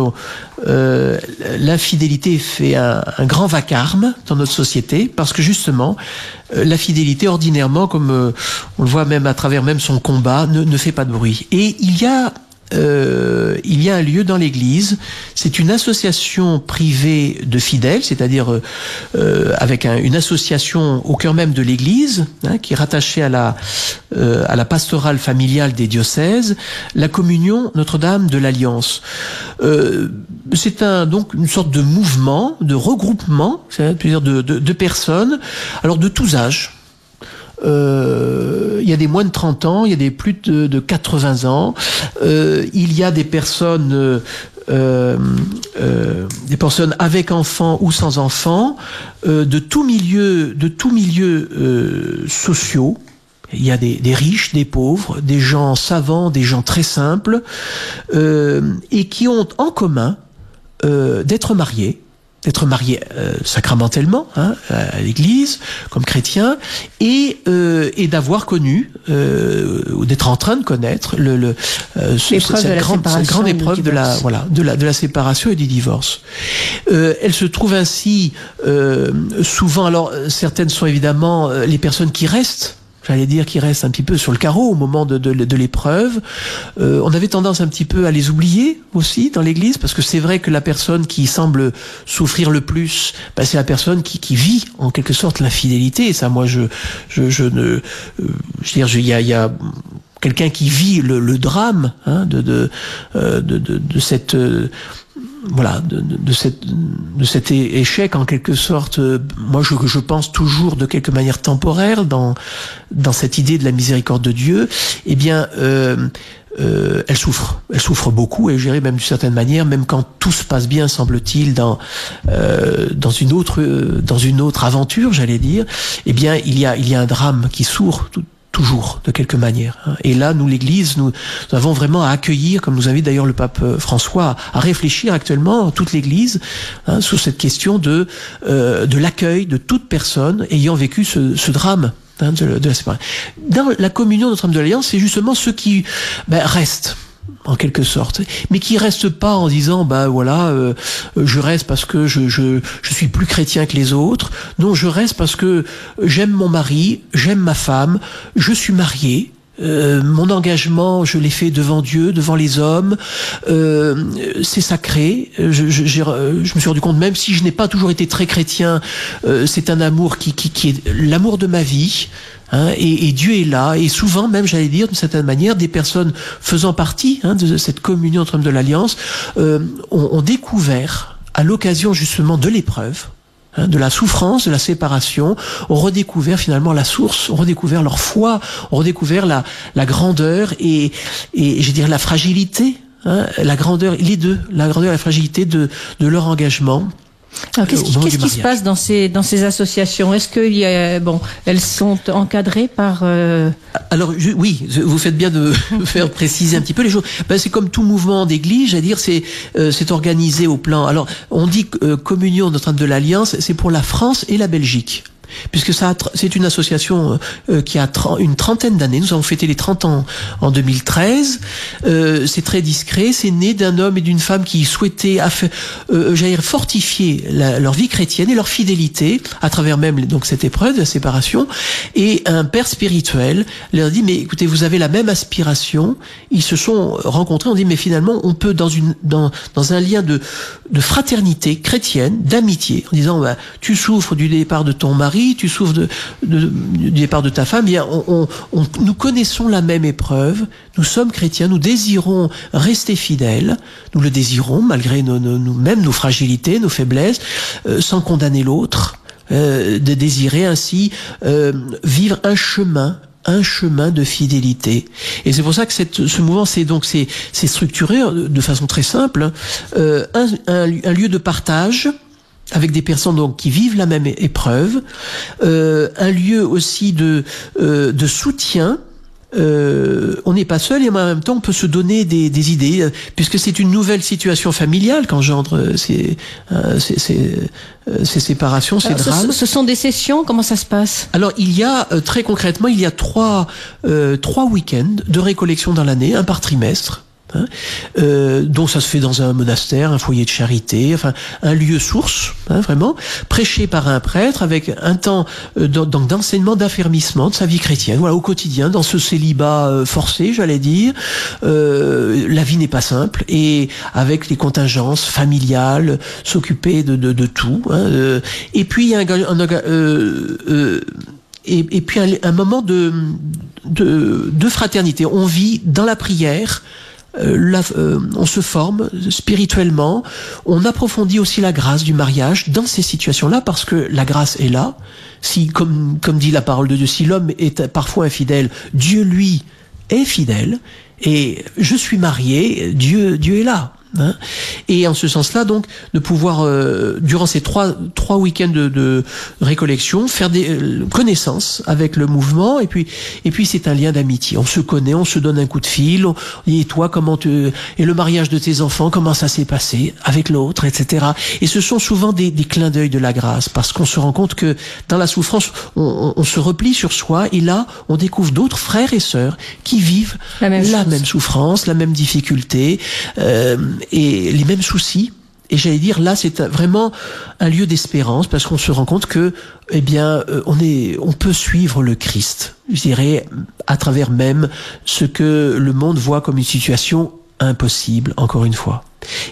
euh, l'infidélité fait un, grand vacarme dans notre société, parce que justement, euh, la fidélité, ordinairement, comme euh, on le voit même à travers même son combat, ne, ne fait pas de bruit. Et il y a euh, il y a un lieu dans l'Église. C'est une association privée de fidèles, c'est-à-dire euh, avec un, une association au cœur même de l'Église, hein, qui est rattachée à la, euh, à la pastorale familiale des diocèses, la communion Notre-Dame de l'Alliance. Euh, c'est un, donc une sorte de mouvement, de regroupement, c'est-à-dire de, de, de personnes, alors de tous âges. Euh, il y a des moins de 30 ans, il y a des plus de, de 80 ans, euh, il y a des personnes euh, des personnes avec enfants ou sans enfants, de tout milieu, de tout milieu sociaux. Il y a des, des, riches, des pauvres, des gens savants, des gens très simples, et qui ont en commun d'être mariés, d'être marié euh, sacramentellement hein, à l'église comme chrétien et, euh, et d'avoir connu euh, ou d'être en train de connaître le, le euh, ce, cette, grande, cette grande épreuve de la voilà de la de la séparation et du divorce. Euh, elle se trouve ainsi euh, souvent alors certaines sont évidemment les personnes qui restent j'allais dire, qui restent un petit peu sur le carreau au moment de, de, de l'épreuve. Euh, on avait tendance un petit peu à les oublier aussi dans l'Église, parce que c'est vrai que la personne qui semble souffrir le plus, ben, c'est la personne qui, qui vit en quelque sorte l'infidélité. Ça, moi, je, je, je ne, euh, je veux dire, il y a, y a quelqu'un qui vit le, le drame hein, de, de, euh, de, de, de cette euh, voilà de, de, de, cette, de cet échec en quelque sorte euh, moi je, je pense toujours de quelque manière temporaire dans dans cette idée de la miséricorde de Dieu eh bien euh, euh, elle souffre. Elle souffre beaucoup et gérer même d'une certaine manière même quand tout se passe bien semble-t-il dans euh, dans une autre dans une autre aventure j'allais dire eh bien il y a il y a un drame qui sourd tout, toujours, de quelque manière. Et là, nous, l'Église, nous, avons vraiment à accueillir, comme nous invite d'ailleurs le pape euh, François, à réfléchir actuellement, toute l'Église, hein, sur cette question de, euh, de l'accueil de toute personne ayant vécu ce, drame hein, de, de la séparation. Dans la communion Notre-Dame de l'Alliance, c'est justement ceux qui ben, restent en quelque sorte, mais qui reste pas en disant bah voilà euh, je reste parce que je, je, je suis plus chrétien que les autres. Non, je reste parce que j'aime mon mari, j'aime ma femme, je suis marié. Euh, mon engagement, je l'ai fait devant Dieu, devant les hommes. Euh, c'est sacré. Je, je, je, me suis rendu compte, même si je n'ai pas toujours été très chrétien, euh, c'est un amour qui, qui, qui est l'amour de ma vie. Hein, et, Dieu est là, et souvent même, j'allais dire, d'une certaine manière, des personnes faisant partie hein, de cette communion entre hommes de l'Alliance euh, ont, découvert, à l'occasion justement de l'épreuve, hein, de la souffrance, de la séparation, ont redécouvert finalement la source, ont redécouvert leur foi, ont redécouvert la, grandeur et, et la fragilité, la grandeur, les deux, la grandeur et la fragilité de, leur engagement qu'est-ce qui, qu qui se passe dans ces dans ces associations? Est-ce que y a, bon, elles sont encadrées par euh... Alors je, oui, vous faites bien de [laughs] faire préciser un petit peu les choses. Ben, c'est comme tout mouvement d'église, j'allais dire, c'est euh, c'est organisé au plan. Alors on dit euh, communion Notre-Dame de l'Alliance, c'est pour la France et la Belgique puisque ça c'est une association euh, qui a une trentaine d'années. Nous avons fêté les 30 ans en 2013. Euh, c'est très discret. C'est né d'un homme et d'une femme qui souhaitaient euh, dire, fortifier leur vie chrétienne et leur fidélité à travers même donc cette épreuve de la séparation. Et un père spirituel leur dit mais écoutez vous avez la même aspiration. Ils se sont rencontrés. On dit mais finalement on peut dans une dans dans un lien de de fraternité chrétienne, d'amitié, en disant bah, tu souffres du départ de ton mari tu souffres de, de, du départ de ta femme, bien, on, on, on, nous connaissons la même épreuve, nous sommes chrétiens, nous désirons rester fidèles, nous le désirons malgré nos, nos, nos même nos fragilités, nos faiblesses, euh, sans condamner l'autre, euh, de désirer ainsi euh, vivre un chemin un chemin de fidélité. Et c'est pour ça que cette, ce mouvement, c'est donc c'est, structuré de façon très simple, euh, un, un, lieu de partage avec des personnes donc qui vivent la même épreuve, euh, un lieu aussi de, euh, de soutien euh, on n'est pas seul et en même temps on peut se donner des, des idées euh, puisque c'est une nouvelle situation familiale qu'engendre euh, ces, euh, ces, ces, euh, ces, séparations, ces Alors, drames. Ce, ce, sont des sessions, comment ça se passe? Alors il y a très concrètement il y a trois trois week-ends de récollection dans l'année, un par trimestre. Hein, euh, donc ça se fait dans un monastère, un foyer de charité, enfin un lieu source, hein, vraiment, prêché par un prêtre avec un temps euh, d'enseignement, d'affermissement de sa vie chrétienne, voilà, au quotidien, dans ce célibat euh, forcé, j'allais dire. La vie n'est pas simple et avec les contingences familiales, s'occuper de, tout. Hein, et puis il y a un, et, puis un moment de, de, de fraternité. On vit dans la prière, euh, la, euh, on se forme spirituellement, on approfondit aussi la grâce du mariage dans ces situations-là parce que la grâce est là. Si, comme, comme dit la parole de Dieu, si l'homme est parfois infidèle, Dieu lui est fidèle et je suis marié, Dieu, Dieu est là. Hein et en ce sens-là, donc, de pouvoir, euh, durant ces trois, trois week-ends de, de récollection, faire des euh, connaissances avec le mouvement, et puis, et puis c'est un lien d'amitié. On se connaît, on se donne un coup de fil, on et toi, comment tu, et le mariage de tes enfants, comment ça s'est passé avec l'autre, etc. Et ce sont souvent des, des clins d'œil de la grâce, parce qu'on se rend compte que dans la souffrance, on, on, on, se replie sur soi, et là, on découvre d'autres frères et sœurs qui vivent la même, la même souffrance, la même difficulté. Euh, et les mêmes soucis. Et j'allais dire, là, c'est vraiment un lieu d'espérance parce qu'on se rend compte que, eh bien, on est, on peut suivre le Christ. Je dirais, à travers même ce que le monde voit comme une situation impossible, encore une fois.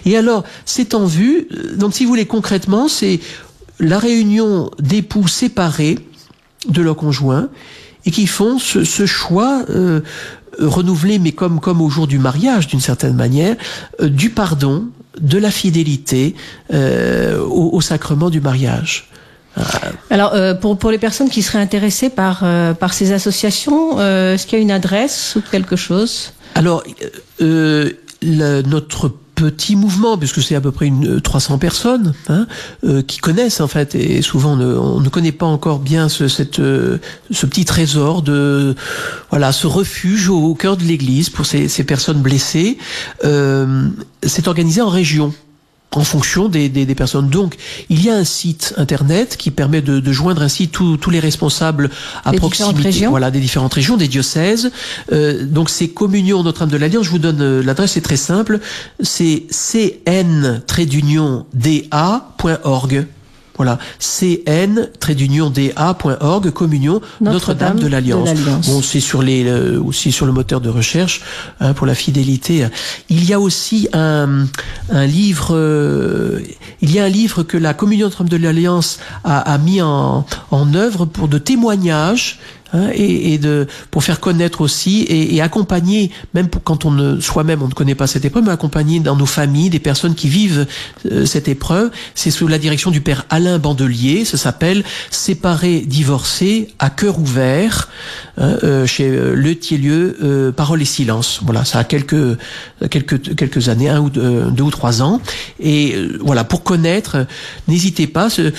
Et alors, c'est en vue. Donc, si vous voulez concrètement, c'est la réunion d'époux séparés de leurs conjoints et qui font ce, ce choix euh, renouvelé, mais comme, comme au jour du mariage, d'une certaine manière, euh, du pardon, de la fidélité euh, au, au, sacrement du mariage. Alors, euh, pour, pour les personnes qui seraient intéressées par, euh, par ces associations, euh, est-ce qu'il y a une adresse ou quelque chose? Alors, la, notre petit mouvement, puisque c'est à peu près une 300 personnes hein, euh, qui connaissent en fait, et souvent on ne, on connaît pas encore bien euh, ce petit trésor de voilà ce refuge au, au cœur de l'Église pour ces, ces, personnes blessées. Euh, c'est organisé en région en fonction des, des, des, personnes. Donc, il y a un site internet qui permet de, de joindre ainsi tous les responsables à des proximité, voilà, des différentes régions, des diocèses. Euh, donc, c'est Communion Notre-Dame de l'Alliance. Je vous donne euh, l'adresse, c'est très simple. C'est cn-da.org. Voilà, cn-da.org, communion Notre-Dame Notre de l'Alliance. Bon, c'est sur les euh, aussi sur le moteur de recherche hein, pour la fidélité. Il y a aussi un, un livre, euh, il y a un livre que la communion Notre-Dame de l'Alliance a, a, mis en, en œuvre pour de témoignages Hein, et, et, de pour faire connaître aussi et, et accompagner même pour quand on ne soi-même on ne connaît pas cette épreuve mais accompagner dans nos familles des personnes qui vivent euh, cette épreuve. C'est sous la direction du père Alain Bandelier. Ça s'appelle séparés divorcés à cœur ouvert hein, euh, chez Le Thielieu euh, Parole et silence. Voilà ça a quelques quelques quelques années un ou deux, deux ou trois ans. Et euh, voilà pour connaître n'hésitez pas ce,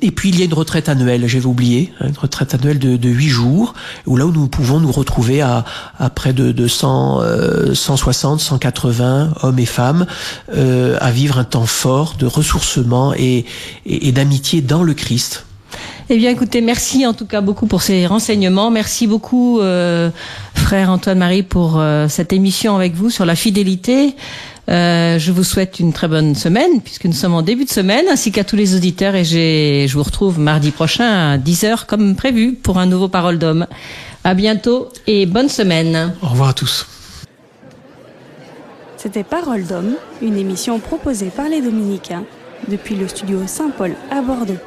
et puis il y a une retraite annuelle j'avais oublié hein, une retraite annuelle de de 8 jours, où là où nous pouvons nous retrouver à, près de, de 100, euh, 160, 180 hommes et femmes euh, à vivre un temps fort de ressourcement et, d'amitié dans le Christ. Eh bien, écoutez, merci en tout cas beaucoup pour ces renseignements. Merci beaucoup, euh, frère Antoine-Marie, pour euh, cette émission avec vous sur la fidélité. Euh, je vous souhaite une très bonne semaine puisque nous sommes en début de semaine ainsi qu'à tous les auditeurs et je vous retrouve mardi prochain à 10h comme prévu pour un nouveau Parole d'homme. À bientôt et bonne semaine. Au revoir à tous. C'était Parole d'homme, une émission proposée par les dominicains depuis le studio Saint-Paul à Bordeaux.